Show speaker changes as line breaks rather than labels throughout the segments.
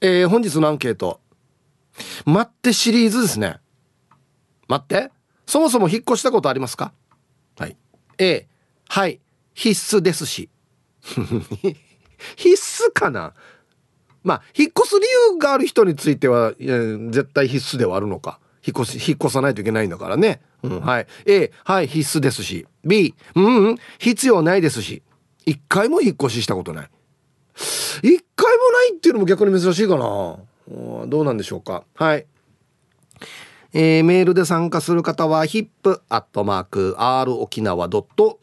えー、本日のアンケート。待ってシリーズですね。待って。そもそも引っ越したことありますか？はい。A、はい、必須ですし。必須かな？まあ、引っ越す理由がある人については、絶対必須ではあるのか。引っ越し、引っ越さないといけないんだからね。うん、はい。A、はい、必須ですし。B、うん、うん、必要ないですし。一回も引っ越ししたことない。一回もないっていうのも逆に珍しいかな。どうなんでしょうか。はい。えー、メールで参加する方は hip.r 沖縄 .co.jp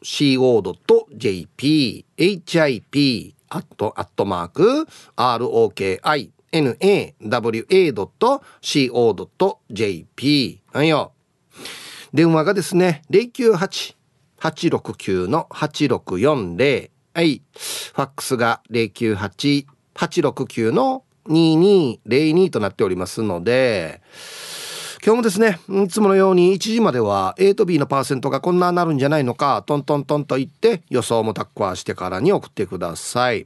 hip アットアットマーク ROKINAWA.co.jp はいよ。電話がですね、098-869-8640。はい。ファックスが098-869の2202となっておりますので、今日もですね、いつものように1時までは A と B のパーセントがこんななるんじゃないのか、トントントンと言って予想もタッコアしてからに送ってください。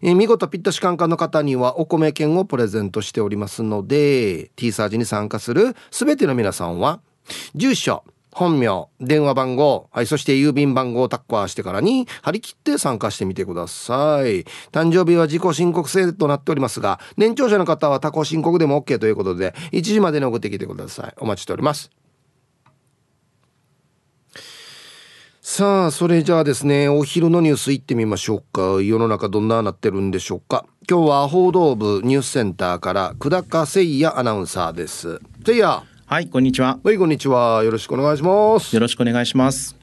え見事ぴったしカンカンの方にはお米券をプレゼントしておりますので、T サージに参加するすべての皆さんは、住所、本名、電話番号、はい、そして郵便番号をタッカーしてからに張り切って参加してみてください。誕生日は自己申告制となっておりますが、年長者の方は他己申告でも OK ということで、1時までに送ってきてください。お待ちしております。さあ、それじゃあですね、お昼のニュース行ってみましょうか。世の中どんななってるんでしょうか。今日は報道部ニュースセンターから久高誠也アナウンサーです。誠也。
はい、こんにちは。
はい、こんにちは。よろしくお願いします。
よろしくお願いします。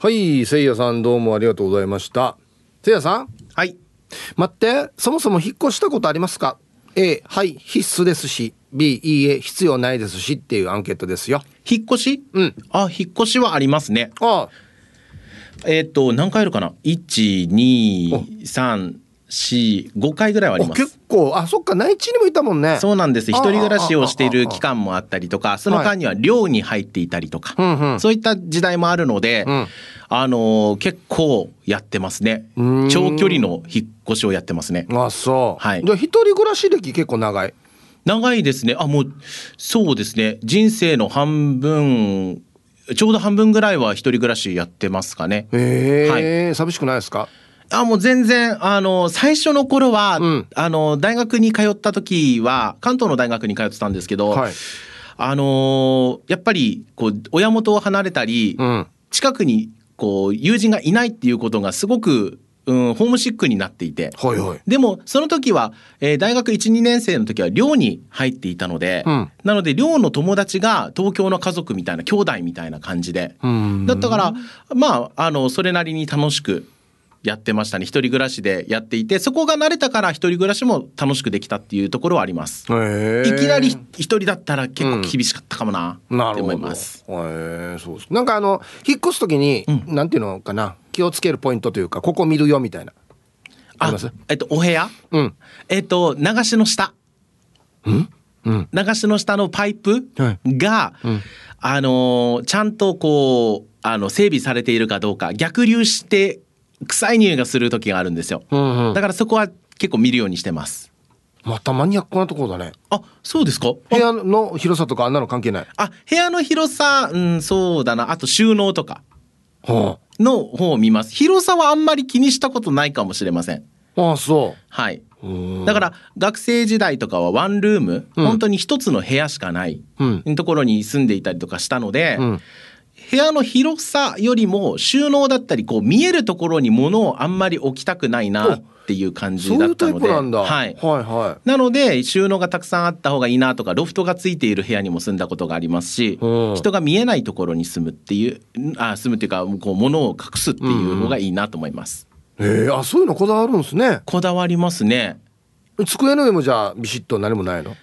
はい、せいやさんどうもありがとうございました。せいやさん？
はい。
待って、そもそも引っ越したことありますか ?A、はい、必須ですし、B、いいえ、必要ないですしっていうアンケートですよ。
引っ越し？
うん。
あ、引っ越しはありますね。
ああ。
えっ、と、何回あるかな ?1、2、3、し5回ぐらいはあります
結構あそっか内地にもいたもんね。
そうなんです。一人暮らしをしている期間もあったりとかその間には寮に入っていたりとか、はい、そういった時代もあるので、うん、あのー、結構やってますね。長距離の引っ越しをやってますね。
あそう。
はい。
じゃあ一人暮らし歴結構長い？
長いですね。あもうそうですね。人生の半分ちょうど半分ぐらいは一人暮らしやってますかね。
へえ、はい、寂しくないですか？
あもう全然あの最初の頃は、うん、あの大学に通った時は関東の大学に通ってたんですけど、はい、あのやっぱりこう親元を離れたり、うん、近くにこう友人がいないっていうことがすごくうん、ホームシックになっていて、
はいはい、
でもその時は、えー、大学12年生の時は寮に入っていたので、うん、なので寮の友達が東京の家族みたいな兄弟みたいな感じで。だったからまああのそれなりに楽しくやってましたね。一人暮らしでやっていてそこが慣れたから一人暮らしも楽しくできたっていうところはあります。いきなり一人だったら結構厳しかったかもな、うん、って思います。
へえそうです。なんかあの引っ越す時に、うん、なんていうのかな？気をつけるポイントというかここ見るよみたいな。
あえっとお部屋、
うん、
えっと流しの下。
うん？うん、
流しの下のパイプが、はい。うん、あのちゃんとこうあの整備されているかどうか逆流して臭い匂いがする時があるんですよ、うんうん、だからそこは結構見るようにしてます。
またマニアックなところだね。
あそうですか？
部屋の広さとかあんなの関係ない。
あ部屋の広さうんそうだな。あと収納とか。の方を見ます。広さはあんまり気にしたことないかもしれません。
ああそう。
はい。だから学生時代とかはワンルーム、うん、本当に一つの部屋しかないところに住んでいたりとかしたので、うん部屋の広さよりも収納だったりこう見えるところに物をあんまり置きたくないなっていう感じだったので。はい、
はいはい、
なので収納がたくさんあった方がいいなとかロフトがついている部屋にも住んだことがありますし、うん、人が見えないところに住むっていうあ住むっていうかこう物を隠すっていうのがいいなと思います。
うん、えー、あそういうのこだわるんですね。
こだわりますね。
机の上もじゃあビシッと何もないの？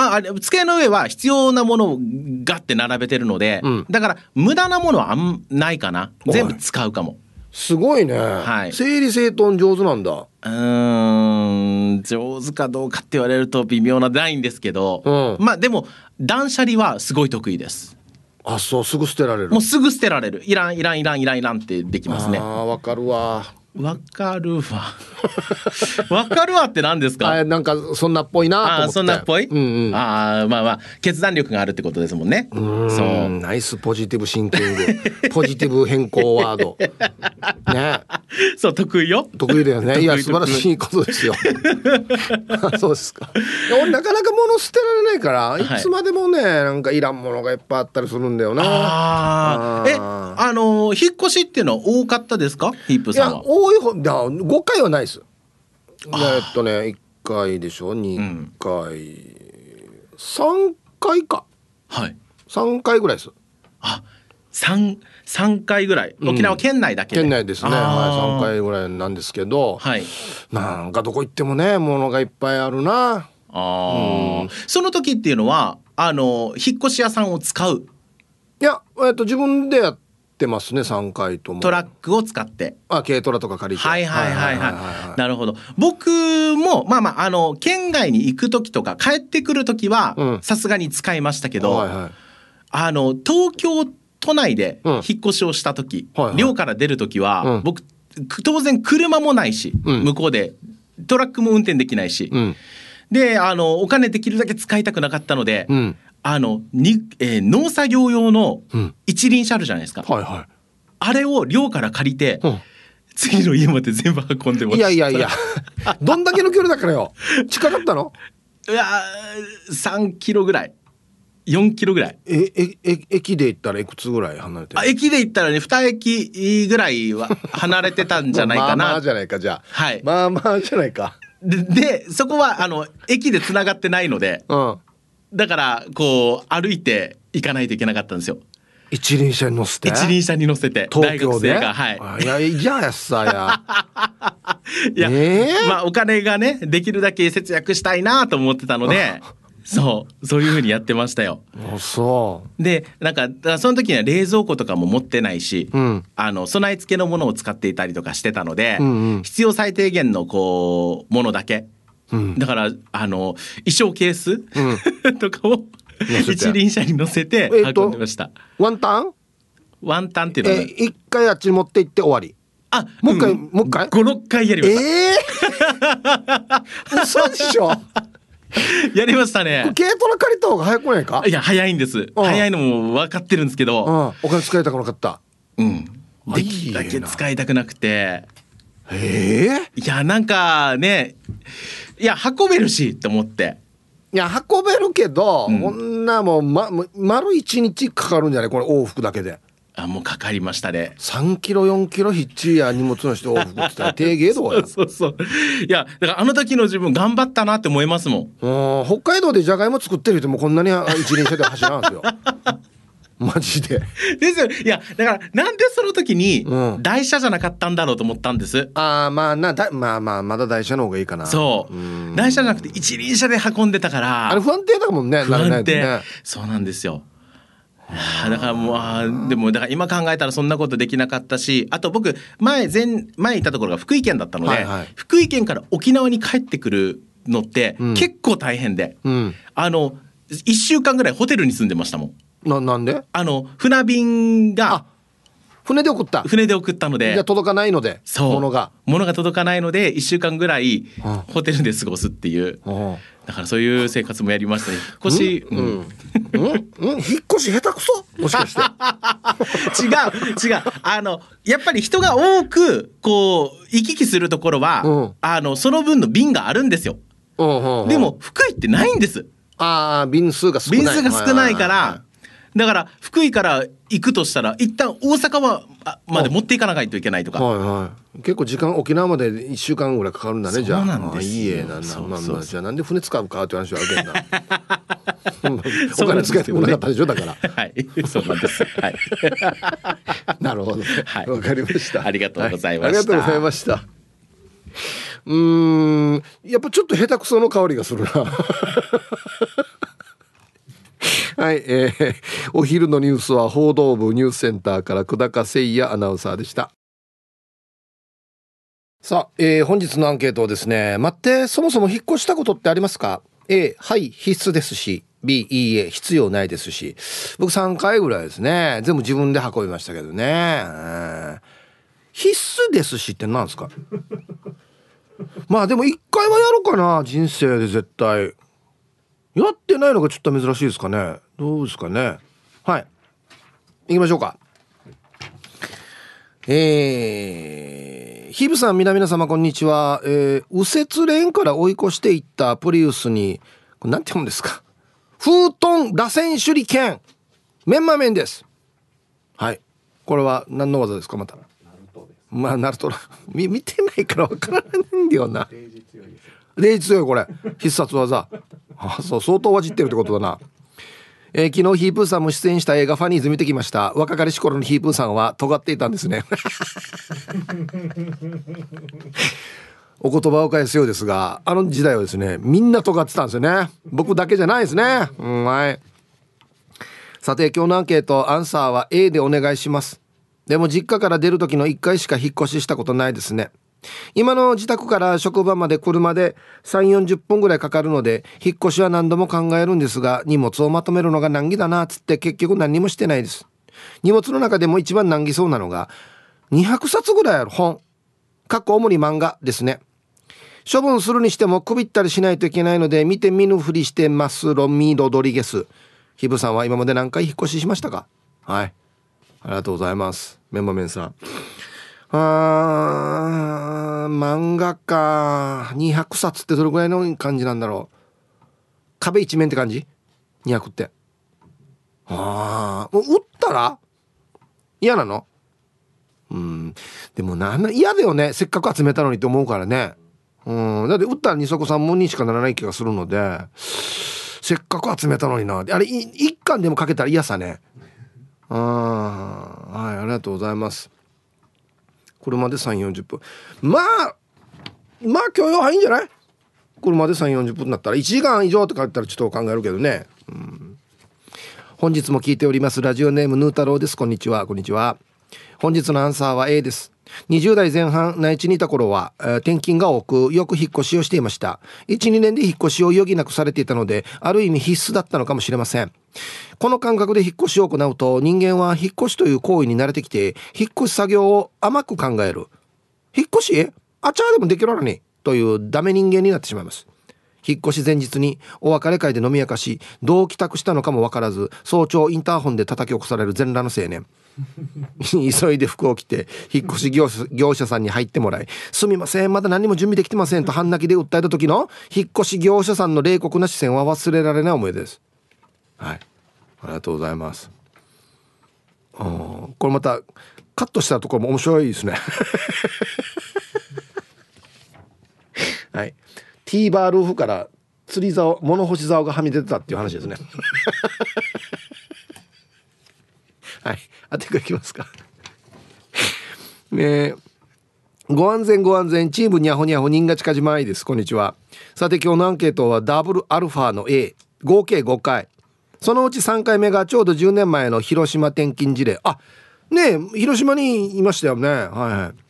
ああれ机の上は必要なものをガッて並べてるので、うん、だから無駄なものはあんないかな。全部使うかも。
すごいね、
はい、
整理整頓上手なんだ。
うん上手かどうかって言われると微妙なラインですけど、うん、まあでも断捨離はすごい得意です。
あそうすぐ捨てられる。
もうすぐ捨てられる。いらんいらんいらんいらんいらんってできますね。
あわかるわ
わかるわ。わかるわって何ですか？
あなんかそんなっぽいなと思って。
あそんなっぽい、
うんうん、
ああまあまあ決断力があるってことですもんね。
そう。ナイスポジティブシンキング。ポジティブ変更ワード。ね。
そう得意よ。
得意だよね。いや素晴らしいことですよ。そうですか。俺なかなか物捨てられないからい。つまでもね、はい、なんかいらんものがいっぱいあったりするんだよな。
あえあの引っ越しっていうのは多かったですか？ヒップさんは
多い方だ5回はないです。えっとね1回でしょ？2回、うん、3回か。
はい。
3回ぐらいです。
あ三三回ぐらい。沖縄県内だけ、
県内ですね。はい3回ぐらいなんですけど、
はい、
なんかどこ行ってもねものがいっぱいあるな。
あ、うん、その時っていうのはあの引っ越し屋さんを使う？
いや、えっと、自分でやってますね3回とも。
トラックを使って。
あ軽トラとか借りて。
はいはいはいはい。なるほど。僕もまあまああの県外に行く時とか帰ってくる時はさすがに使いましたけど、はいはい、あの東京都内で引っ越しをした時、うんはいはい、寮から出る時は、うん、僕当然車もないし、うん、向こうでトラックも運転できないし、であのお金できるだけ使いたくなかったので、あのに、えー、農作業用の一輪車あるじゃないですか、
はいはい、
あれを寮から借りて、次の家まで全部運んでま
した。いやいやいや。どんだけの距離だからよ。近かったの？
いや3キロぐらい。4キロぐらい。
えええ駅で行ったらいくつぐらい離れて
あ駅で行ったらね2駅ぐらいは離れてたんじゃないかな。
まあまあじゃないか。じゃあ
はい。
まあまあじゃないか。
ででそこはあの駅でつながってないので、
うん、
だからこう歩いて行かないといけなかったんですよ。
一輪車に乗せて？
一輪車に乗せて
東京で？
はい。
いやいややさや。
いや、えー、まあお金がねできるだけ節約したいなと思ってたのでそうそういうふうにやってましたよ。
そう。
でなんかその時には冷蔵庫とかも持ってないし、
うん、
あの備え付けのものを使っていたりとかしてたので、
うんうん、
必要最低限のこうものだけ、
うん、
だからあの衣装ケース、うん、とかを一輪車に乗せて運んでました。
ワンタン？
ワンタンっていうのは、
え一回あっちに持って行って終わり。
あ、
もう一回、うん、もう一回？
五六回やりました。
ええー、嘘でしょ？
やりましたね。
軽トラ借りた方が早くないか？
いや、早いんです。早いのも分かってるんですけど。
お金使いたくなかった。
うん。できるだけ使いたくなくて。
ええ
いや、なんかね、いや、運べるしって思って。
いや、運べるけど、うん、こんなもう、ま、丸一日かかるんじゃない？これ往復だけで。
あもうかかりましたね。
3キロ4キロひっちや荷物の人往復ってたら低芸道
や そうそういやだからあの時の自分頑張ったなって思いますも
ん北海道でじゃがいも作ってる人もこんなに一輪車で走らんすよ マジで。
ですよ。いや、だから、なんでその時に、台車じゃなかったんだろうと思ったんです？
うん、ああ、まあな、だ、まあまあ、まだ台車の方がいいかな。
そう。う台車じゃなくて一輪車で運んでたから。
あれ不安定だもんね。
不安定。ね、そうなんですよ。だからもうあでもだから今考えたらそんなことできなかったしあと僕前前前いたところが福井県だったので、はいはい、福井県から沖縄に帰ってくるのって結構大変で、
うん、
あの1週間ぐらいホテルに住んでましたもん。
ななんで？
あの船便が
船で送った。
船で送ったので。
じゃ届かないので
そう。
物が。
物が届かないので1週間ぐらいホテルで過ごすっていう、
うん、
だからそういう生活もやりましたね引っ越し
うん、うん、うん、引っ越し下手くそ？もしかして。
違う違う。あのやっぱり人が多くこう行き来するところは、
うん、
あのその分の便があるんですよ、でも福井ってないんです。
ああ便数が少ない。
便数が少ないから、だから福井から行くとしたら一旦大阪はまで持っていかないといけないとか、
はいはい、結構時間沖縄まで1週間ぐらいかかるんだねじゃあ
そうなんです
いいえなんなまあまあじゃあなんで船使うかって話はあるけどなお金使ってもなかったでしょだから。
はい。そうなんです。はい。
なるほど。
はい。
わかりました。
ありがとうございま
した、はい、ありがとうございました。うん。やっぱちょっと下手くその香りがするなはい、えー、お昼のニュースは報道部ニュースセンターから久高誠也アナウンサーでした。さあ、えー、本日のアンケートをですね待ってそもそも引っ越したことってありますか？A はい必須ですし B いいえ必要ないですし。僕3回ぐらいですね。全部自分で運びましたけどね、必須ですしって何ですか？まあでも一回はやるかな人生で絶対。やってないのがちょっと珍しいですかね。どうですかね。はい。行きましょうか。えー、ヒブさん皆々様こんにちは、えー、右折レーンから追い越していったプリウスにこれなんて読むんですか。フートン螺旋手裏剣。メンマ麺です。はい。これは何の技ですかまた。まあナルト。見見てないから分からないんだよなレイ強いこれ。必殺技。あそう相当わじってるってことだな。えー、昨日ヒープーさんも出演した映画ファニーズ見てきました。若かりし頃のヒープーさんは尖っていたんですね。お言葉を返すようですがあの時代はですねみんな尖ってたんですよね。僕だけじゃないですね。うんはい。さて今日のアンケートアンサーは A でお願いします。でも実家から出る時の1回しか引っ越ししたことないですね。今の自宅から職場まで車で3 4 0分ぐらいかかるので引っ越しは何度も考えるんですが荷物をまとめるのが難儀だなっつって結局何もしてないです。荷物の中でも一番難儀そうなのが200冊ぐらいある本。かっこ主に漫画ですね。処分するにしてもくびったりしないといけないので見て見ぬふりしてます。ロミー・ロドリゲス。ヒブさんは今まで何回引っ越ししましたか？はい。ありがとうございます。メンマメンさん。あー漫画か。200冊ってどれぐらいの感じなんだろう。壁一面って感じ？200って。ああもう売ったら嫌なの？うん。でもなんな嫌だよね。せっかく集めたのにって思うからね。うん。だって売ったら二足三本にしかならない気がするので。せっかく集めたのにな。あれ一巻でもかけたら嫌さね。あはいありがとうございます。車で3 4 0分。まあまあ許容範囲じゃない？車で3 4 0分になったら1時間以上とか言ったらちょっと考えるけどね、うん、本日も聞いております。ラジオネームヌー太郎です。こんにちは。こんにちは。本日のアンサーは A です。20代前半内地にいた頃は、えー、転勤が多くよく引っ越しをしていました。12年で引っ越しを余儀なくされていたのである意味必須だったのかもしれません。この感覚で引っ越しを行うと人間は引っ越しという行為に慣れてきて引っ越し作業を甘く考える。引っ越しあちゃーでもできるのに。というダメ人間になってしまいます。引っ越し前日にお別れ会で飲み明かしどう帰宅したのかも分からず早朝インターホンで叩き起こされる全裸の青年。急いで服を着て引っ越し業者業者さんに入ってもらい「すみませんまだ何も準備できてません」と半泣きで訴えた時の引っ越し業者さんの冷酷な視線は忘れられない思いです。はい。ありがとうございます。これまたカットしたところも面白いですね。はい。T バールーフから釣り竿物干し竿がはみ出てたっていう話ですね。はい。あてかいきますか。ねご安全ご安全チームにゃほにゃほ人が近じまいです。こんにちは。さて今日のアンケートはダブルアルファの A 合計5回。そのうち3回目がちょうど10年前の広島転勤事例。あね広島にいましたよね。はいはい。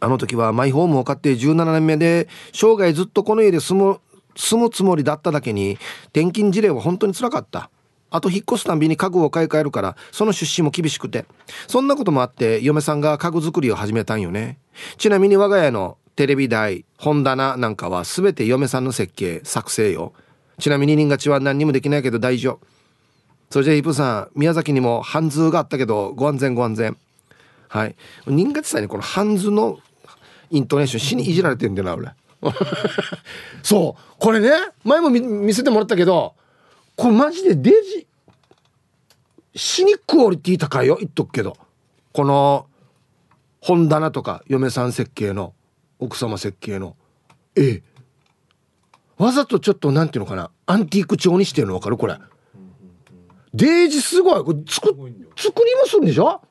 あの時はマイホームを買って17年目で生涯ずっとこの家で住む住むつもりだっただけに転勤事例は本当につらかった。あと引っ越すたんびに家具を買い替えるからその出資も厳しくて。そんなこともあって嫁さんが家具作りを始めたんよね。ちなみに我が家のテレビ台本棚なんかは全て嫁さんの設計作成よ。ちなみに人勝ちは何にもできないけど大丈夫それじゃあイプさん宮崎にも半ズがあったけどご安全ご安全。はい。人勝さんにこの半ズのイントネーション死にいじられてるんだよな俺。そう。これね前も見せてもらったけどこれマジでデジ死にクオリティ高いよ？言っとくけど。この本棚とか嫁さん設計の奥様設計の。ええ。わざとちょっとなんていうのかな？アンティーク調にしてるの分かる？これ。デージすごい。これ作作りもするんでしょ？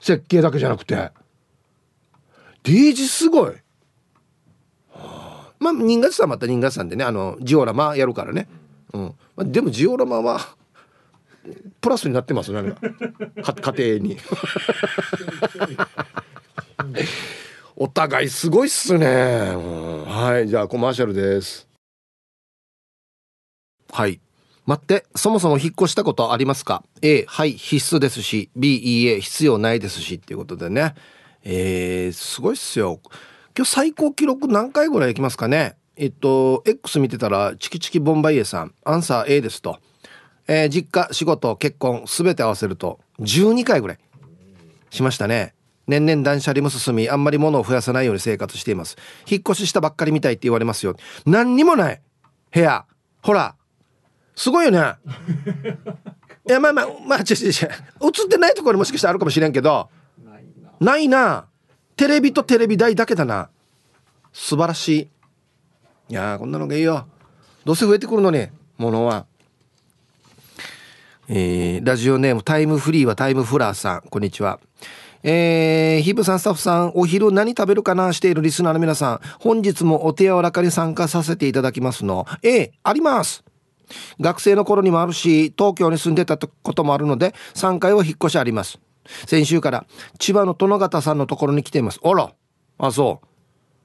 設計だけじゃなくて。デージすごい。まあ新潟さんまた新潟さんでねあのジオラマやるからね。うんまあ、でもジオラマはプラスになってますね家庭に。お互いすごいっすね、うん、はいじゃあコマーシャルです。はい。待ってそもそも引っ越したことありますか？A はい必須ですし B いいえ必要ないですしっていうことでね。えー、すごいっすよ。今日最高記録何回ぐらいいきますかね？えっと X 見てたらチキチキボンバイエさんアンサー A ですと、えー、実家仕事結婚全て合わせると12回ぐらいしましたね。年々断捨離も進みあんまり物を増やさないように生活しています。引っ越ししたばっかりみたいって言われますよ。何にもない。部屋。ほら。すごいよね。いやまあまあまあ違う違う違う。映ってないところもしかしたらあるかもしれんけどないな。テレビとテレビ台だけだな。素晴らしいいやこんなのがいいよどうせ増えてくるのに物はえー、ラジオネームタイムフリーはタイムフラーさんこんにちはえー、ヒブさんスタッフさん、お昼何食べるかなしているリスナーの皆さん、本日もお手柔らかに参加させていただきますの。ええあります。学生の頃にもあるし、東京に住んでたこともあるので、3回は引っ越しあります。先週から千葉の殿方さんのところに来ています。あら、あ、そう。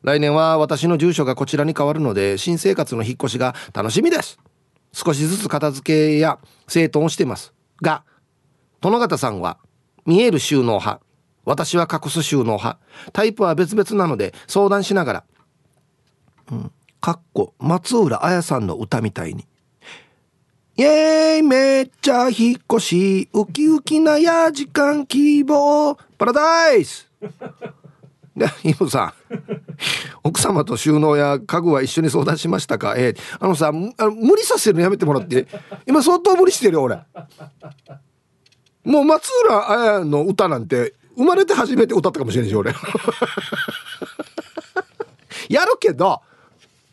来年は私の住所がこちらに変わるので、新生活の引っ越しが楽しみです。少しずつ片付けや整頓をしています。が、殿方さんは見える収納派、私は隠す収納派、タイプは別々なので相談しながら、うん、かっこ松浦綾さんの歌みたいに、イェーイめっちゃ引っ越しウキウキなや時間希望パラダイスで、イムさん、奥様と収納や家具は一緒に相談しましたか？えー、あのさあの、無理させるのやめてもらって、今相当無理してるよ、俺。もう松浦綾の歌なんて、生まれて初めて歌ったかもしれないし、俺。やるけど、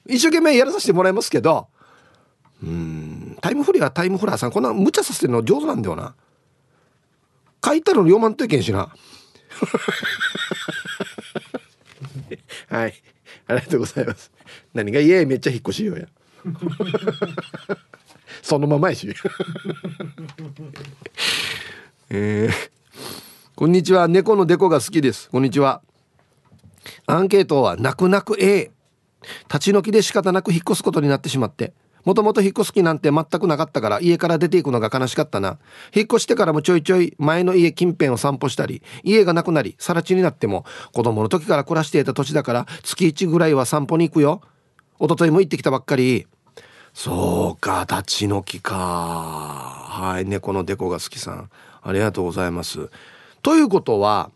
一生懸命やらさせてもらいますけど、うんタイムフリーはタイムフラーさん。こんな無茶させてるの上手なんだよな。書いたの読まんといけんしな。はい。ありがとうございます。何が？家めっちゃ引っ越しようや。そのままやし。えー、こんにちは。猫のデコが好きです。こんにちは。アンケートは泣く泣く A 立ち退きで仕方なく引っ越すことになってしまって。もともと引っ越す気なんて全くなかったから家から出ていくのが悲しかったな。引っ越してからもちょいちょい前の家近辺を散歩したり、家がなくなり、更地になっても子供の時から暮らしていた土地だから月1ぐらいは散歩に行くよ。一昨日も行ってきたばっかり。そうか、立ち退きか。はい、猫のデコが好きさん。ありがとうございます。ということは、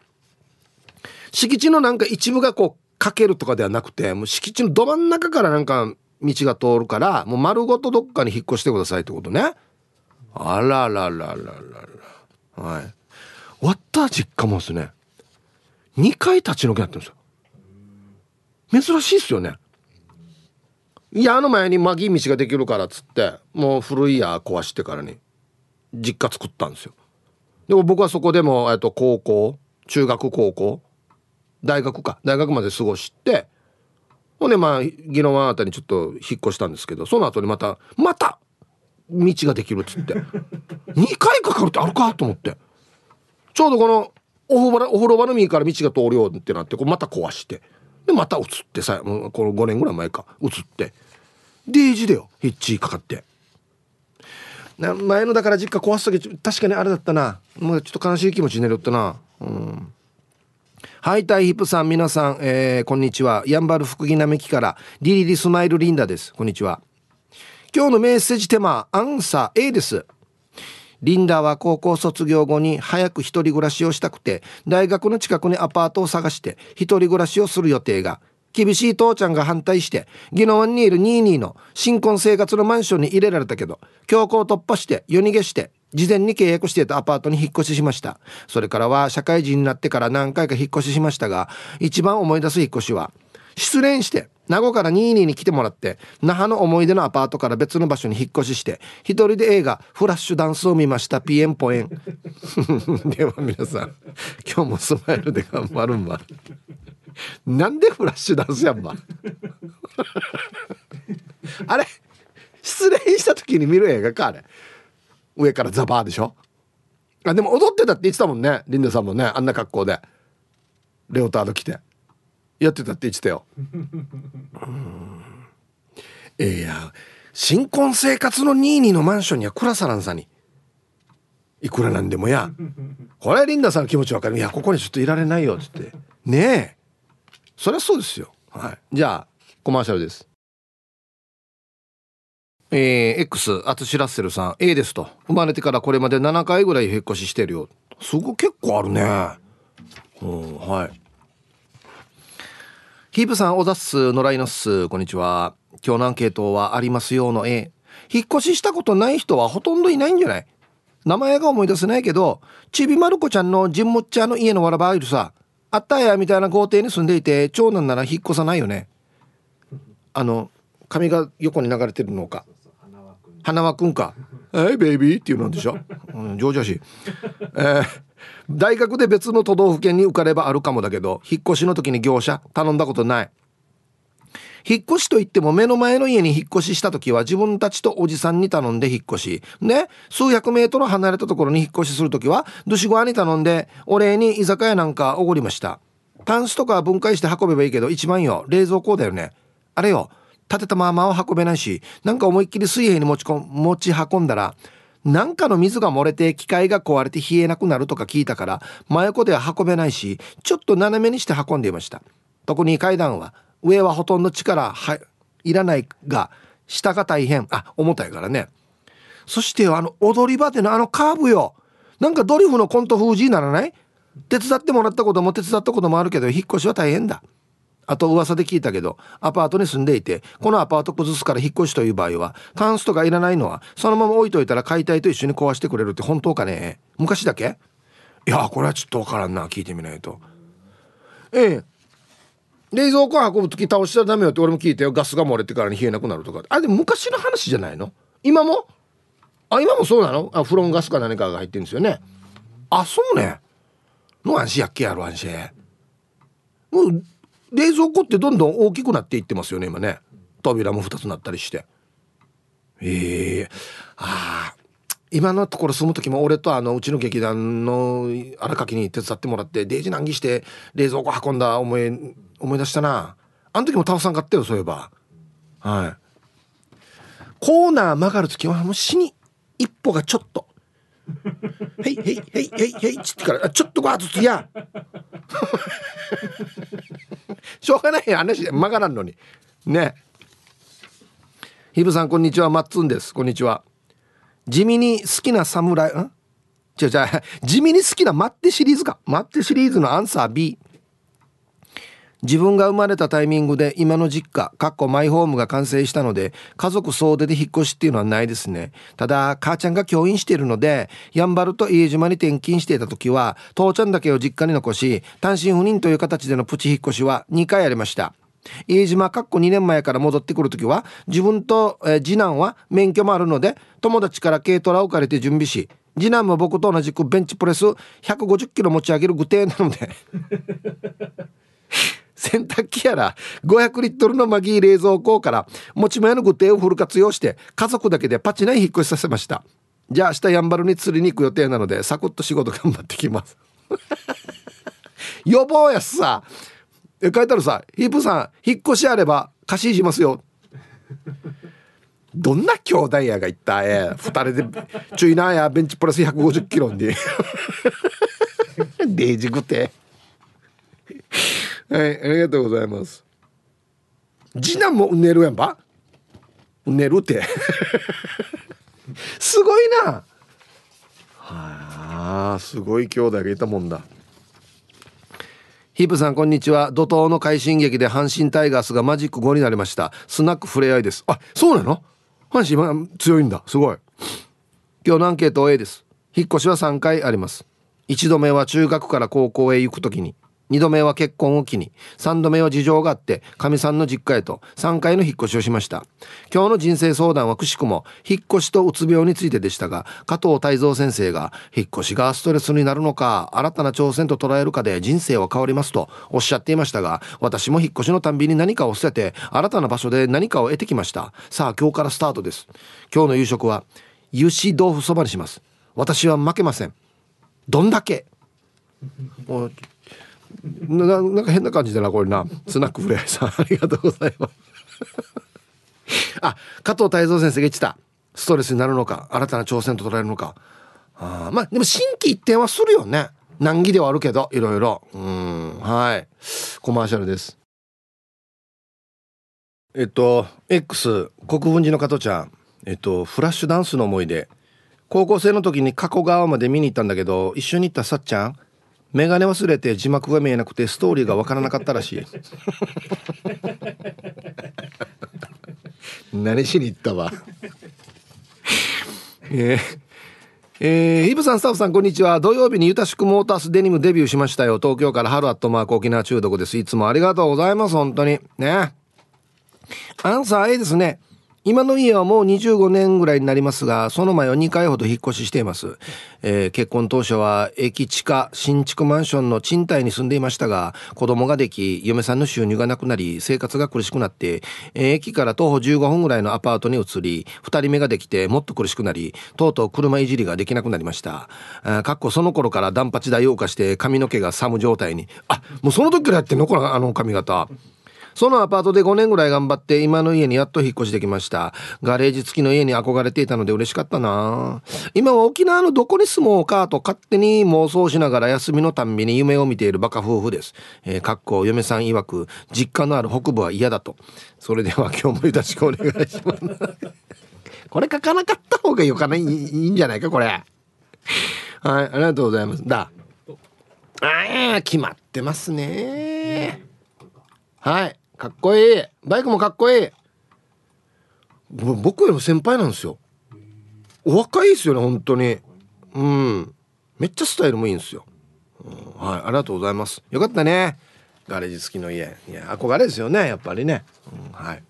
敷地のなんか一部がこう、かけるとかではなくて、もう敷地のど真ん中からなんか道が通るからもう丸ごとどっかに引っ越してくださいってことね。あらららららら。はい。終わった実家もですね2回立ち退きやってるんですよ。珍しいっすよね。いやあの前にマギ道ができるからっつってもう古い家壊してからに実家作ったんですよ。でも僕はそこでも、えっと、高校中学高校大学か大学まで過ごしてほんでまあ宜野湾あたりにちょっと引っ越したんですけどその後にまたまた道ができるっつって。2回かかるってあるかと思って。ちょうどこのお風呂場の右から道が通るよってなってこうまた壊して。でまた移ってさこの5年ぐらい前か移って。デージだよヒッチかかって。前のだから実家壊す時確かにあれだったな。もうちょっと悲しい気持ちになるったな。うん。ハイタイヒップさん、皆さん、えー、こんにちは。ヤンバル福木並木からリリリスマイルリンダです。こんにちは。今日のメッセージテーマ、アンサー A です。リンダは高校卒業後に早く一人暮らしをしたくて、大学の近くにアパートを探して一人暮らしをする予定が、厳しい父ちゃんが反対して、宜野湾にいる22の新婚生活のマンションに入れられたけど、強行突破して夜逃げして、事前に契約していたアパートに引っ越ししました。それからは社会人になってから何回か引っ越ししましたが、一番思い出す引っ越しは、失恋して、名護から22に来てもらって、那覇の思い出のアパートから別の場所に引っ越しして、一人で映画、フラッシュダンスを見ました。ピエンポエン。では皆さん、今日もスマイルで頑張るんば。なんでフラッシュダンスやんば。あれ失恋した時に見る映画かあれ。上からザバーでしょ？あでも踊ってたって言ってたもんねリンダさんもねあんな格好で。レオタード着て。やってたって言ってたよ。いや新婚生活の22のマンションにはクラサランさんに。いくらなんでもや。これリンダさんの気持ちわかる。いやここにちょっといられないよっつって。ねえ。そりゃそうですよ。はい。じゃあコマーシャルです。えー、X、アツシラッセルさん、A ですと。生まれてからこれまで7回ぐらい引っ越ししてるよ。すごい結構あるね。うん、はい。ヒープさん、おざっす、野良いのっす。こんにちは。今日のアンケートはありますよの A。引っ越ししたことない人はほとんどいないんじゃない？名前が思い出せないけど、ちびまる子ちゃんのジンムッチャーの家のわらばいるさ、あったやみたいな豪邸に住んでいて、長男なら引っ越さないよね。あの、髪が横に流れてるのか。花輪くんか「えいベイビー」っていうのでしょ、うん、上手だし、えー、大学で別の都道府県に受かればあるかもだけど引っ越しの時に業者頼んだことない。引っ越しといっても目の前の家に引っ越しした時は自分たちとおじさんに頼んで引っ越し。ね？数百メートル離れたところに引っ越しする時はドシゴアに頼んでお礼に居酒屋なんかおごりました。タンスとか分解して運べばいいけど一番よ。冷蔵庫だよね。あれよ。立てたままは運べないしなんか思いっきり水平に持ちこ持ち運んだらなんかの水が漏れて機械が壊れて冷えなくなるとか聞いたから真横では運べないしちょっと斜めにして運んでいました。特に階段は上はほとんど力はいらないが下が大変。あ重たいからね。そしてあの踊り場でのあのカーブよ。なんかドリフのコント封じにならない？手伝ってもらったことも手伝ったこともあるけど引っ越しは大変だ。あと噂で聞いたけどアパートに住んでいてこのアパート崩すから引っ越しという場合はタンスとかいらないのはそのまま置いといたら解体と一緒に壊してくれるって本当かね？昔だけ？いやこれはちょっとわからんな。聞いてみないと。ええ。冷蔵庫運ぶ時倒したらダメよって俺も聞いてよ。ガスが漏れてからに冷えなくなるとか。あれで昔の話じゃないの？今も？あ今もそうなの？あフロンガスか何かが入ってるんですよね。あそうね。の安心やっけやろ安心。もう冷蔵庫ってどんどん大きくなっていってますよね今ね。扉も2つなったりして。ええ。ー、あ。今のところ住む時も俺とあのうちの劇団の荒垣に手伝ってもらってデージ難儀して冷蔵庫運んだ思い思い出したな。あの時もタオさん買ったよそういえば。はい。コーナー曲がる時はもう死に一歩がちょっと「へいへいへいへいへい」っつってから「ちょっとわずつや」しょうがない話で曲がらんのに。ね。ひぶさんこんにちは。まっつんです。こんにちは。地味に好きな侍ん？違う違う。地味に好きな待ってシリーズか。待ってシリーズのアンサー B 自分が生まれたタイミングで今の実家かっこマイホームが完成したので家族総出で引っ越しっていうのはないですね。ただ母ちゃんが教員しているのでやんばると家島に転勤していた時は父ちゃんだけを実家に残し単身赴任という形でのプチ引っ越しは2回ありました。家島かっこ2年前から戻ってくる時は自分と、え次男は免許もあるので友達から軽トラを借りて準備し次男も僕と同じくベンチプレス150キロ持ち上げる具体なので。洗濯機やら500リットルのマギー冷蔵庫から持ち前の具体をフル活用して家族だけでパチナイ引っ越しさせました。じゃあ明日やんばるに釣りに行く予定なのでサクッと仕事頑張ってきます。予防やさ。え書いてあるさヒープさん引っ越しあれば貸ししますよ。どんな兄弟やが言ったえ二人で注意なやベンチプラス150キロに。デージグテはいありがとうございます。次男も寝るやんば？寝るって。すごいな。はあすごい兄弟がいたもんだ。ヒープさんこんにちは。怒涛の快進撃で阪神タイガースがマジック5になりました。スナックふれあいです。あそうなの？阪神今強いんだ。すごい。今日のアンケート A です。引っ越しは3回あります。1度目は中学から高校へ行く時に。2度目は結婚を機に3度目は事情があってかみさんの実家へと3回の引っ越しをしました。今日の人生相談はくしくも引っ越しとうつ病についてでしたが加藤泰造先生が引っ越しがストレスになるのか新たな挑戦と捉えるかで人生は変わりますとおっしゃっていましたが私も引っ越しのたんびに何かを捨てて新たな場所で何かを得てきました。さあ今日からスタートです。今日の夕食は油脂豆腐そばにします。私は負けません。どんだけ？ななんか変な感じだなこれな。スナックフレアさんありがとうございます。あ加藤泰造先生が言ってた。ストレスになるのか新たな挑戦と捉えるのか。あまあでも心機一転はするよね。難儀ではあるけどいろいろ。うんはい。コマーシャルです。えっと X 国分寺の加トちゃん。えっとフラッシュダンスの思い出。高校生の時に加古川まで見に行ったんだけど一緒に行ったさっちゃん。眼鏡忘れて字幕が見えなくてストーリーがわからなかったらしい。何しに行ったわ。えー、えー、ヒブさんスタッフさんこんにちは。土曜日にユタシクモータースデニムデビューしましたよ。東京から春アットマーク沖縄中毒です。いつもありがとうございます。本当に。ね。アンサー A ですね今の家はもう25年ぐらいになりますがその前は2回ほど引っ越ししています、えー、結婚当初は駅地下新築マンションの賃貸に住んでいましたが子供ができ嫁さんの収入がなくなり生活が苦しくなって、えー、駅から徒歩15分ぐらいのアパートに移り2人目ができてもっと苦しくなりとうとう車いじりができなくなりました。かっこその頃からダンパチ代を犯して髪の毛が寒状態に。あもうその時からやってんの？これあの髪型。そのアパートで5年ぐらい頑張って今の家にやっと引っ越しできました。ガレージ付きの家に憧れていたので嬉しかったな。今は沖縄のどこに住もうかと勝手に妄想しながら休みのたんびに夢を見ているバカ夫婦です、えー、かっこ嫁さん曰く実家のある北部は嫌だと。それでは今日もよろしくお願いします。これ書かなかった方がよかないいいんじゃないかこれ。はいありがとうございます。だ。ああ決まってますね。はいかっこいい。バイクもかっこいい。僕よりも先輩なんですよ。お若いですよね本当に。うん。めっちゃスタイルもいいんですよ、うん、はいありがとうございます。よかったね。ガレージ付きの家。いや憧れですよねやっぱりね、うん、はい。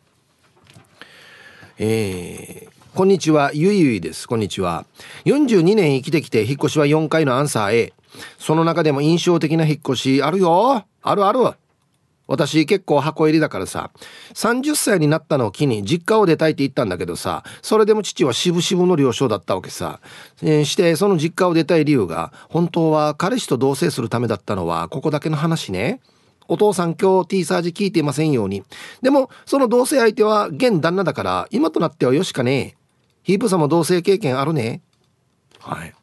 えー、こんにちは。ゆいゆいです。こんにちは。42年生きてきて引っ越しは4回のアンサー A その中でも印象的な引っ越しあるよ。あるある。私結構箱入りだからさ30歳になったのを機に実家を出たいって言ったんだけどさそれでも父は渋々の了承だったわけさ、えー、してその実家を出たい理由が本当は彼氏と同棲するためだったのはここだけの話ね。お父さん今日 T サージ聞いていませんように。でもその同棲相手は現旦那だから今となってはよしかねヒープさんも同棲経験あるね。はい。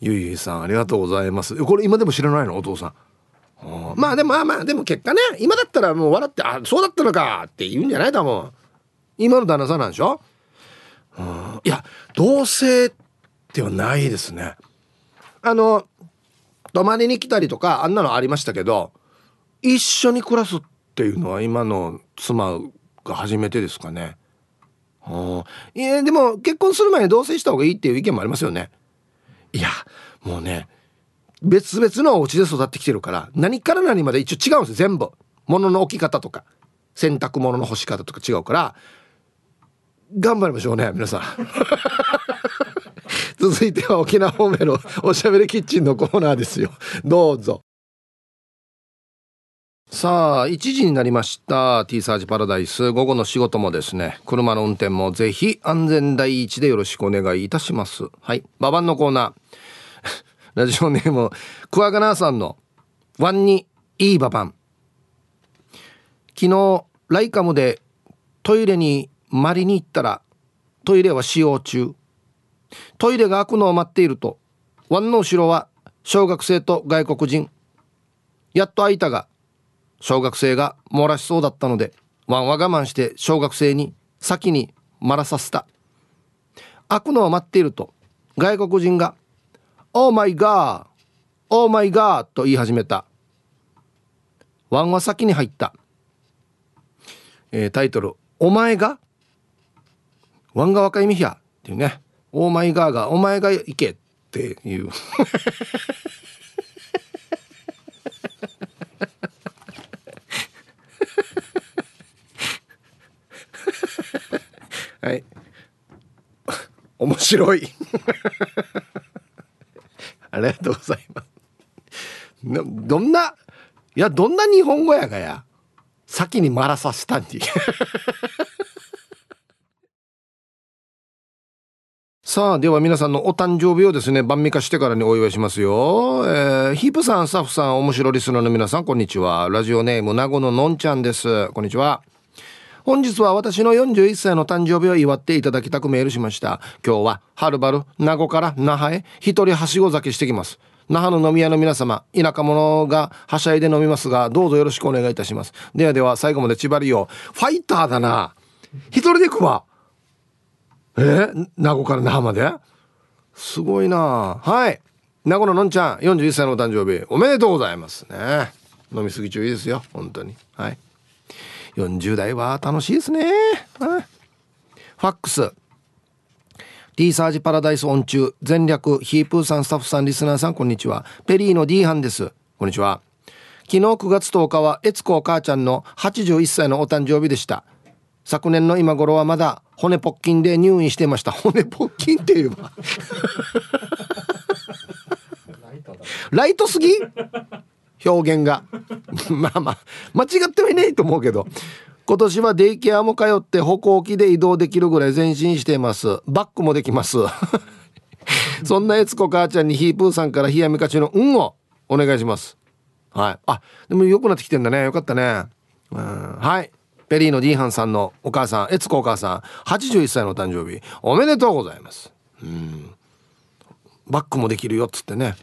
ゆいゆいさんありがとうございます。これ今でも知らないの？お父さん。まあでもまあまあでも結果ね今だったらもう笑ってあそうだったのかって言うんじゃない多分今の旦那さんなんでしょ？いや同性ではないですね。あの泊まりに来たりとかあんなのありましたけど一緒に暮らすっていうのは今の妻が初めてですかね。いやでも結婚する前に同棲した方がいいっていう意見もありますよね。いやもうね別々のお家で育ってきてるから何から何まで一応違うんですよ全部。物の置き方とか。洗濯物の干し方とか違うから。頑張りましょうね皆さん。続いては沖縄方面の おしゃべりキッチンのコーナーですよ。どうぞ。さあ1時になりました。T サージパラダイス。午後の仕事もですね車の運転もぜひ安全第一でよろしくお願いいたします。はい。ババンのコーナー。ラジオネーム、クワガナーさんの、ワンにいいババン。昨日、ライカムでトイレにまりに行ったら、トイレは使用中。トイレが開くのを待っていると、ワンの後ろは小学生と外国人。やっと開いたが、小学生が漏らしそうだったので、ワンは我慢して小学生に先に漏らさせた。開くのを待っていると、外国人がオーマイガーオーマイガーと言い始めた。ワンは先に入った。えー、タイトル、お前が？ワンが若いみひゃっていうね。オーマイガーが、お前が行けっていう。はい。面白い。ありがとうございます。どんな、いや、どんな日本語やがや。先にマラさせたんに。さあ、では皆さんのお誕生日をですね、晩味化してからにお祝いしますよ。えー、ヒープさん、スタッフさん、面白リスナーの皆さん、こんにちは。ラジオネーム、名護ののんちゃんです。こんにちは。本日は私の41歳の誕生日を祝っていただきたくメールしました。今日は、はるばる、名護から那覇へ、一人はしご酒してきます。那覇の飲み屋の皆様田舎者がはしゃいで飲みますがどうぞよろしくお願いいたします。ではでは最後まで縛りを。ファイターだな。一人で行くわ。え？ー、名護から那覇まで？すごいな。はい。名護ののんちゃん41歳のお誕生日おめでとうございますね。飲みすぎ注意ですよ本当に。はい。40代は楽しいですね、はい、ファックス。T サージパラダイスオン中全略ヒープーさんスタッフさんリスナーさんこんにちは。ペリーの D ハンです。こんにちは。昨日9月10日は悦子母ちゃんの81歳のお誕生日でした。昨年の今頃はまだ骨ポッキンで入院してました。骨ポッキンって言えば。ライトすぎ？表現が。まあまあ間違ってはいないと思うけど。今年はデイケアも通って歩行器で移動できるぐらい前進しています。バックもできます。そんな悦子母ちゃんにヒープーさんから冷やみかちの運をお願いします。はい。あでも良くなってきてんだね。よかったね。うん。はい。ペリーのディーハンさんのお母さん悦子お母さん。81歳の誕生日。おめでとうございます。うん。バックもできるよっつってね。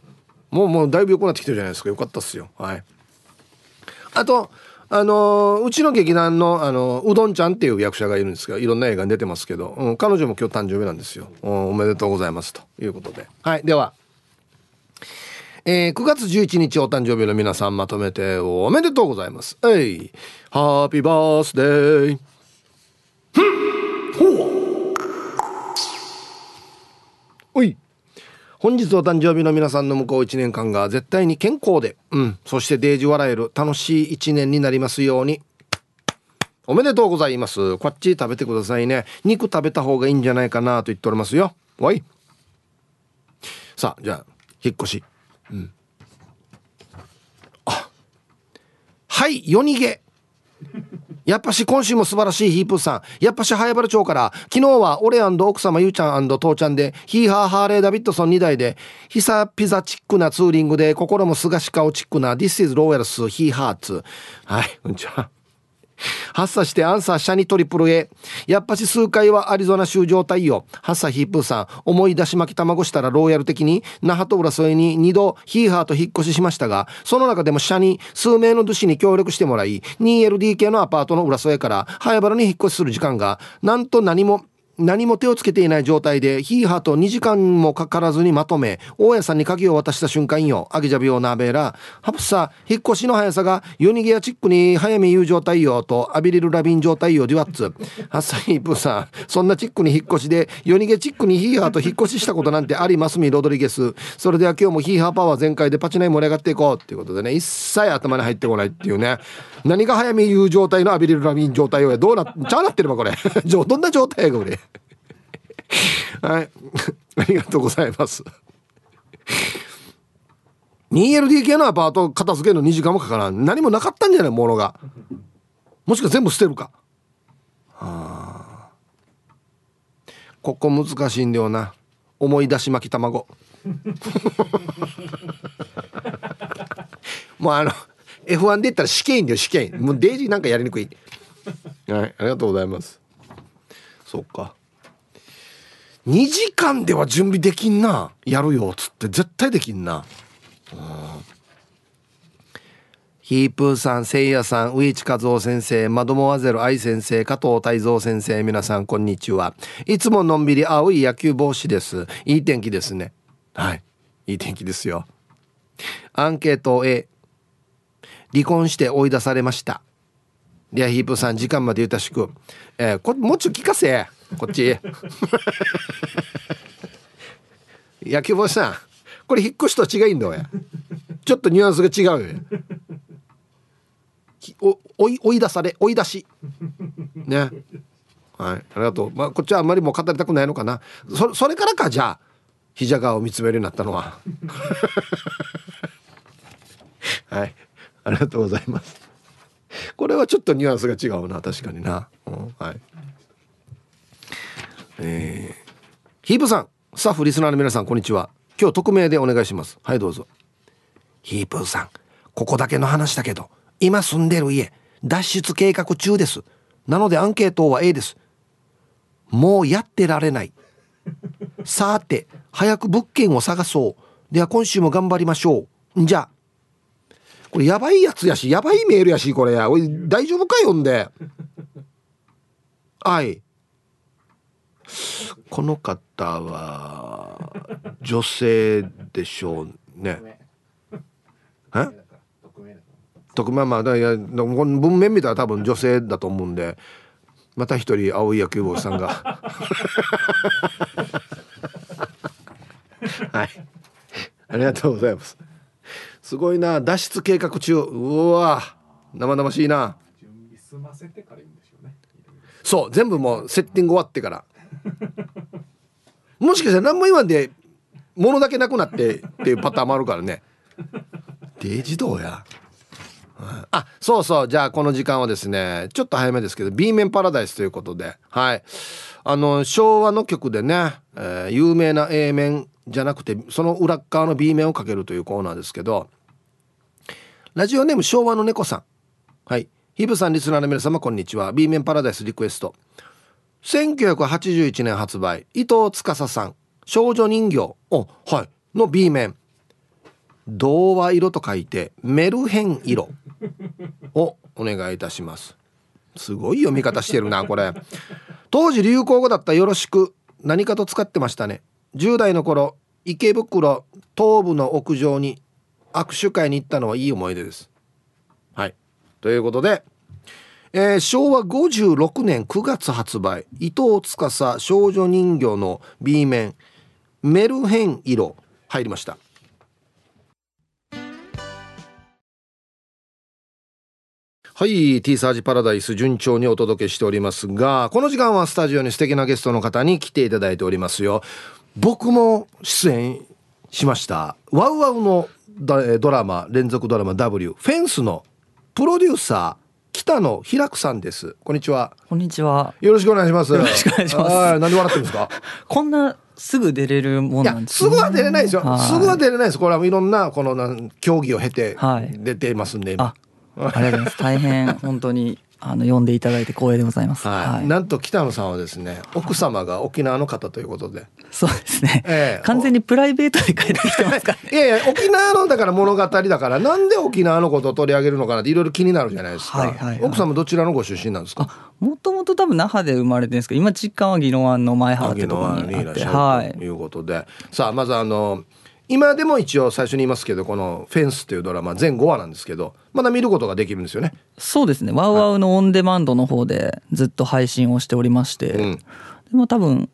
もうもうだいぶ良くなってきてるじゃないですか。よかったっすよ。はい。あとあのー、うちの劇団の、あのー、うどんちゃんっていう役者がいるんですがいろんな映画に出てますけど、うん、彼女も今日誕生日なんですよ、うん、おめでとうございますということで。はいでは。えー、9月11日お誕生日の皆さんまとめておめでとうございます。えいハッピーバースデー。ほう。おい。本日お誕生日の皆さんの向こう1年間が絶対に健康で、うん、そしてデージ笑える楽しい1年になりますように。おめでとうございます。こっち食べてくださいね。肉食べた方がいいんじゃないかなと言っておりますよ。わい。さあ、じゃあ、引っ越し。うん。あ。はい、夜逃げ。やっぱし今週も素晴らしいヒープーさん。やっぱし早原町から、昨日は俺奥様ゆうちゃん父ちゃんで、ヒーハーハーレーダビッドソン2台で、ヒサピザチックなツーリングで、心もすがし顔チックな、This is Royals ヒーハーツ。はい、こんにちは。発作してアンサーシャニトリプル A。やっぱし数回はアリゾナ州状態よ。発作ヒープーさん。思い出し巻き卵したらローヤル的に、那覇と浦添に二度ヒーハーと引っ越ししましたが、その中でも社に数名の主に協力してもらい、2LDK のアパートの浦添から早原に引っ越しする時間が、なんと何も何も手をつけていない状態でヒーハーと2時間もかからずにまとめ大家さんに鍵を渡した瞬間よ。アギジャビオナーベーラハプサ引っ越しの速さが夜逃げやチックに早見言う状態よとアビリルラビン状態よデュワッツ。ハッサヒープさんそんなチックに引っ越しで夜逃げチックにヒーハーと引っ越ししたことなんてありますみロドリゲス。それでは今日もヒーハーパワー全開でパチナイ盛り上がっていこう。っていうことでね一切頭に入ってこないっていうね。何が早見言う状態のアビリルラビン状態よどうなっちゃうなってればこれ どんな状態やこれ はい。ありがとうございます。2LDK のアパート片付けるの2時間もかからん。何もなかったんじゃないものが。もしくは全部捨てるか。はあ。ここ難しいんだよな。思い出し巻き卵。もうあの F1 で言ったら試験だよ試験もうデイジーなんかやりにくいはいありがとうございますそっか2時間では準備できんなやるよっつって絶対できんな、ヒープーさん、せいやさん、上地和夫先生、マドモアゼル愛先生、加藤泰造先生、皆さん、こんにちは。いつものんびり青い野球帽子です。いい天気ですね。はい。いい天気ですよ。アンケート A。離婚して追い出されました。では、ヒープさん、時間までゆたしく。えー、こもうちょ聞かせ。こっち。野球帽子さんこれ引っ越しと違いんだよちょっとニュアンスが違うよ。お追い追い出され追い出し。ね。はい。ありがとう。まあこっちはあんまりもう語りたくないのかな。そそれからかじゃあ膝川を見つめるようになったのは。はい。ありがとうございます。これはちょっとニュアンスが違うな確かにな、うん、はい。えー、ヒープさんスタッフリスナーの皆さんこんにちは。今日匿名でお願いします。はいどうぞ。ヒープさんここだけの話だけど今住んでる家脱出計画中です。なのでアンケートは A です。もうやってられない。さて早く物件を探そう。では今週も頑張りましょう。じゃあ。これやばいやつやし、やばいメールやし、これや。おい、大丈夫かよんで。はい。この方は、女性でしょうね。え？匿名まあだいや文面見たら多分女性だと思うんでまた一人青い野球帽さんが はいありがとうございますすごいな。脱出計画中。うわ。生々しいな。そう。全部もうセッティング終わってから。もしかしたら何も言わんで物だけなくなってっていうパターンもあるからね。デジ動や。あそうそう。じゃあこの時間はですねちょっと早めですけど B 面パラダイスということで。はい。あの昭和の曲でね、えー、有名な A 面じゃなくてその裏側の B 面をかけるというコーナーですけどラジオネーム昭和の猫さん。はい。ヒブさんリスナーの皆様こんにちは。B 面パラダイスリクエスト。1981年発売。伊藤司さん。少女人形。おはい。の B 面。童話色と書いてメルヘン色。をお願いいたします。すごい読み方してるなこれ。当時流行語だった。よろしく。何かと使ってましたね。10代の頃池袋東部の屋上に握手会に行ったのはいい思い出ですはいということで、えー、昭和56年9月発売伊藤司少女人形の B 面メルヘン色入りましたはい、T サージパラダイス順調にお届けしておりますが、この時間はスタジオに素敵なゲストの方に来ていただいておりますよ。僕も出演しました。ワウワウのドラマ、連続ドラマ W、フェンスのプロデューサー、北野平久さんです。こんにちは。
こんにちは。
よろしくお願いします。
よろしくお願いします。は
い、何で笑ってるんですか？
こんなすぐ出れるもんなんです、
ね、すぐは出れないですよ。すぐは出れないです。これはいろんなこの競技を経て出てますんで、
はい、ありがとうございます。大変本当にあの呼んでいただいて光栄でございます。
はい。はい、なんと北野さんはですね、奥様が沖縄の方ということで。
そうですね。えー、完全にプライベートで帰ってきてますから、
ね、いやいや沖縄のだから物語だからなんで沖縄のことを取り上げるのかなっていろいろ気になるじゃないですか。はいはい、はい、奥様どちらのご出身なんですか？
もともと多分那覇で生まれてるんですけど、今実家は宜野湾の前原ってところにあって、
はい。ということで、さあまずあの。今でも一応最初に言いますけどこの「フェンス」というドラマ全5話なんですけどまだ見ることができるんですよね。
そうですね。ワウワウのオンデマンドの方でずっと配信をしておりまして、うん、でも多分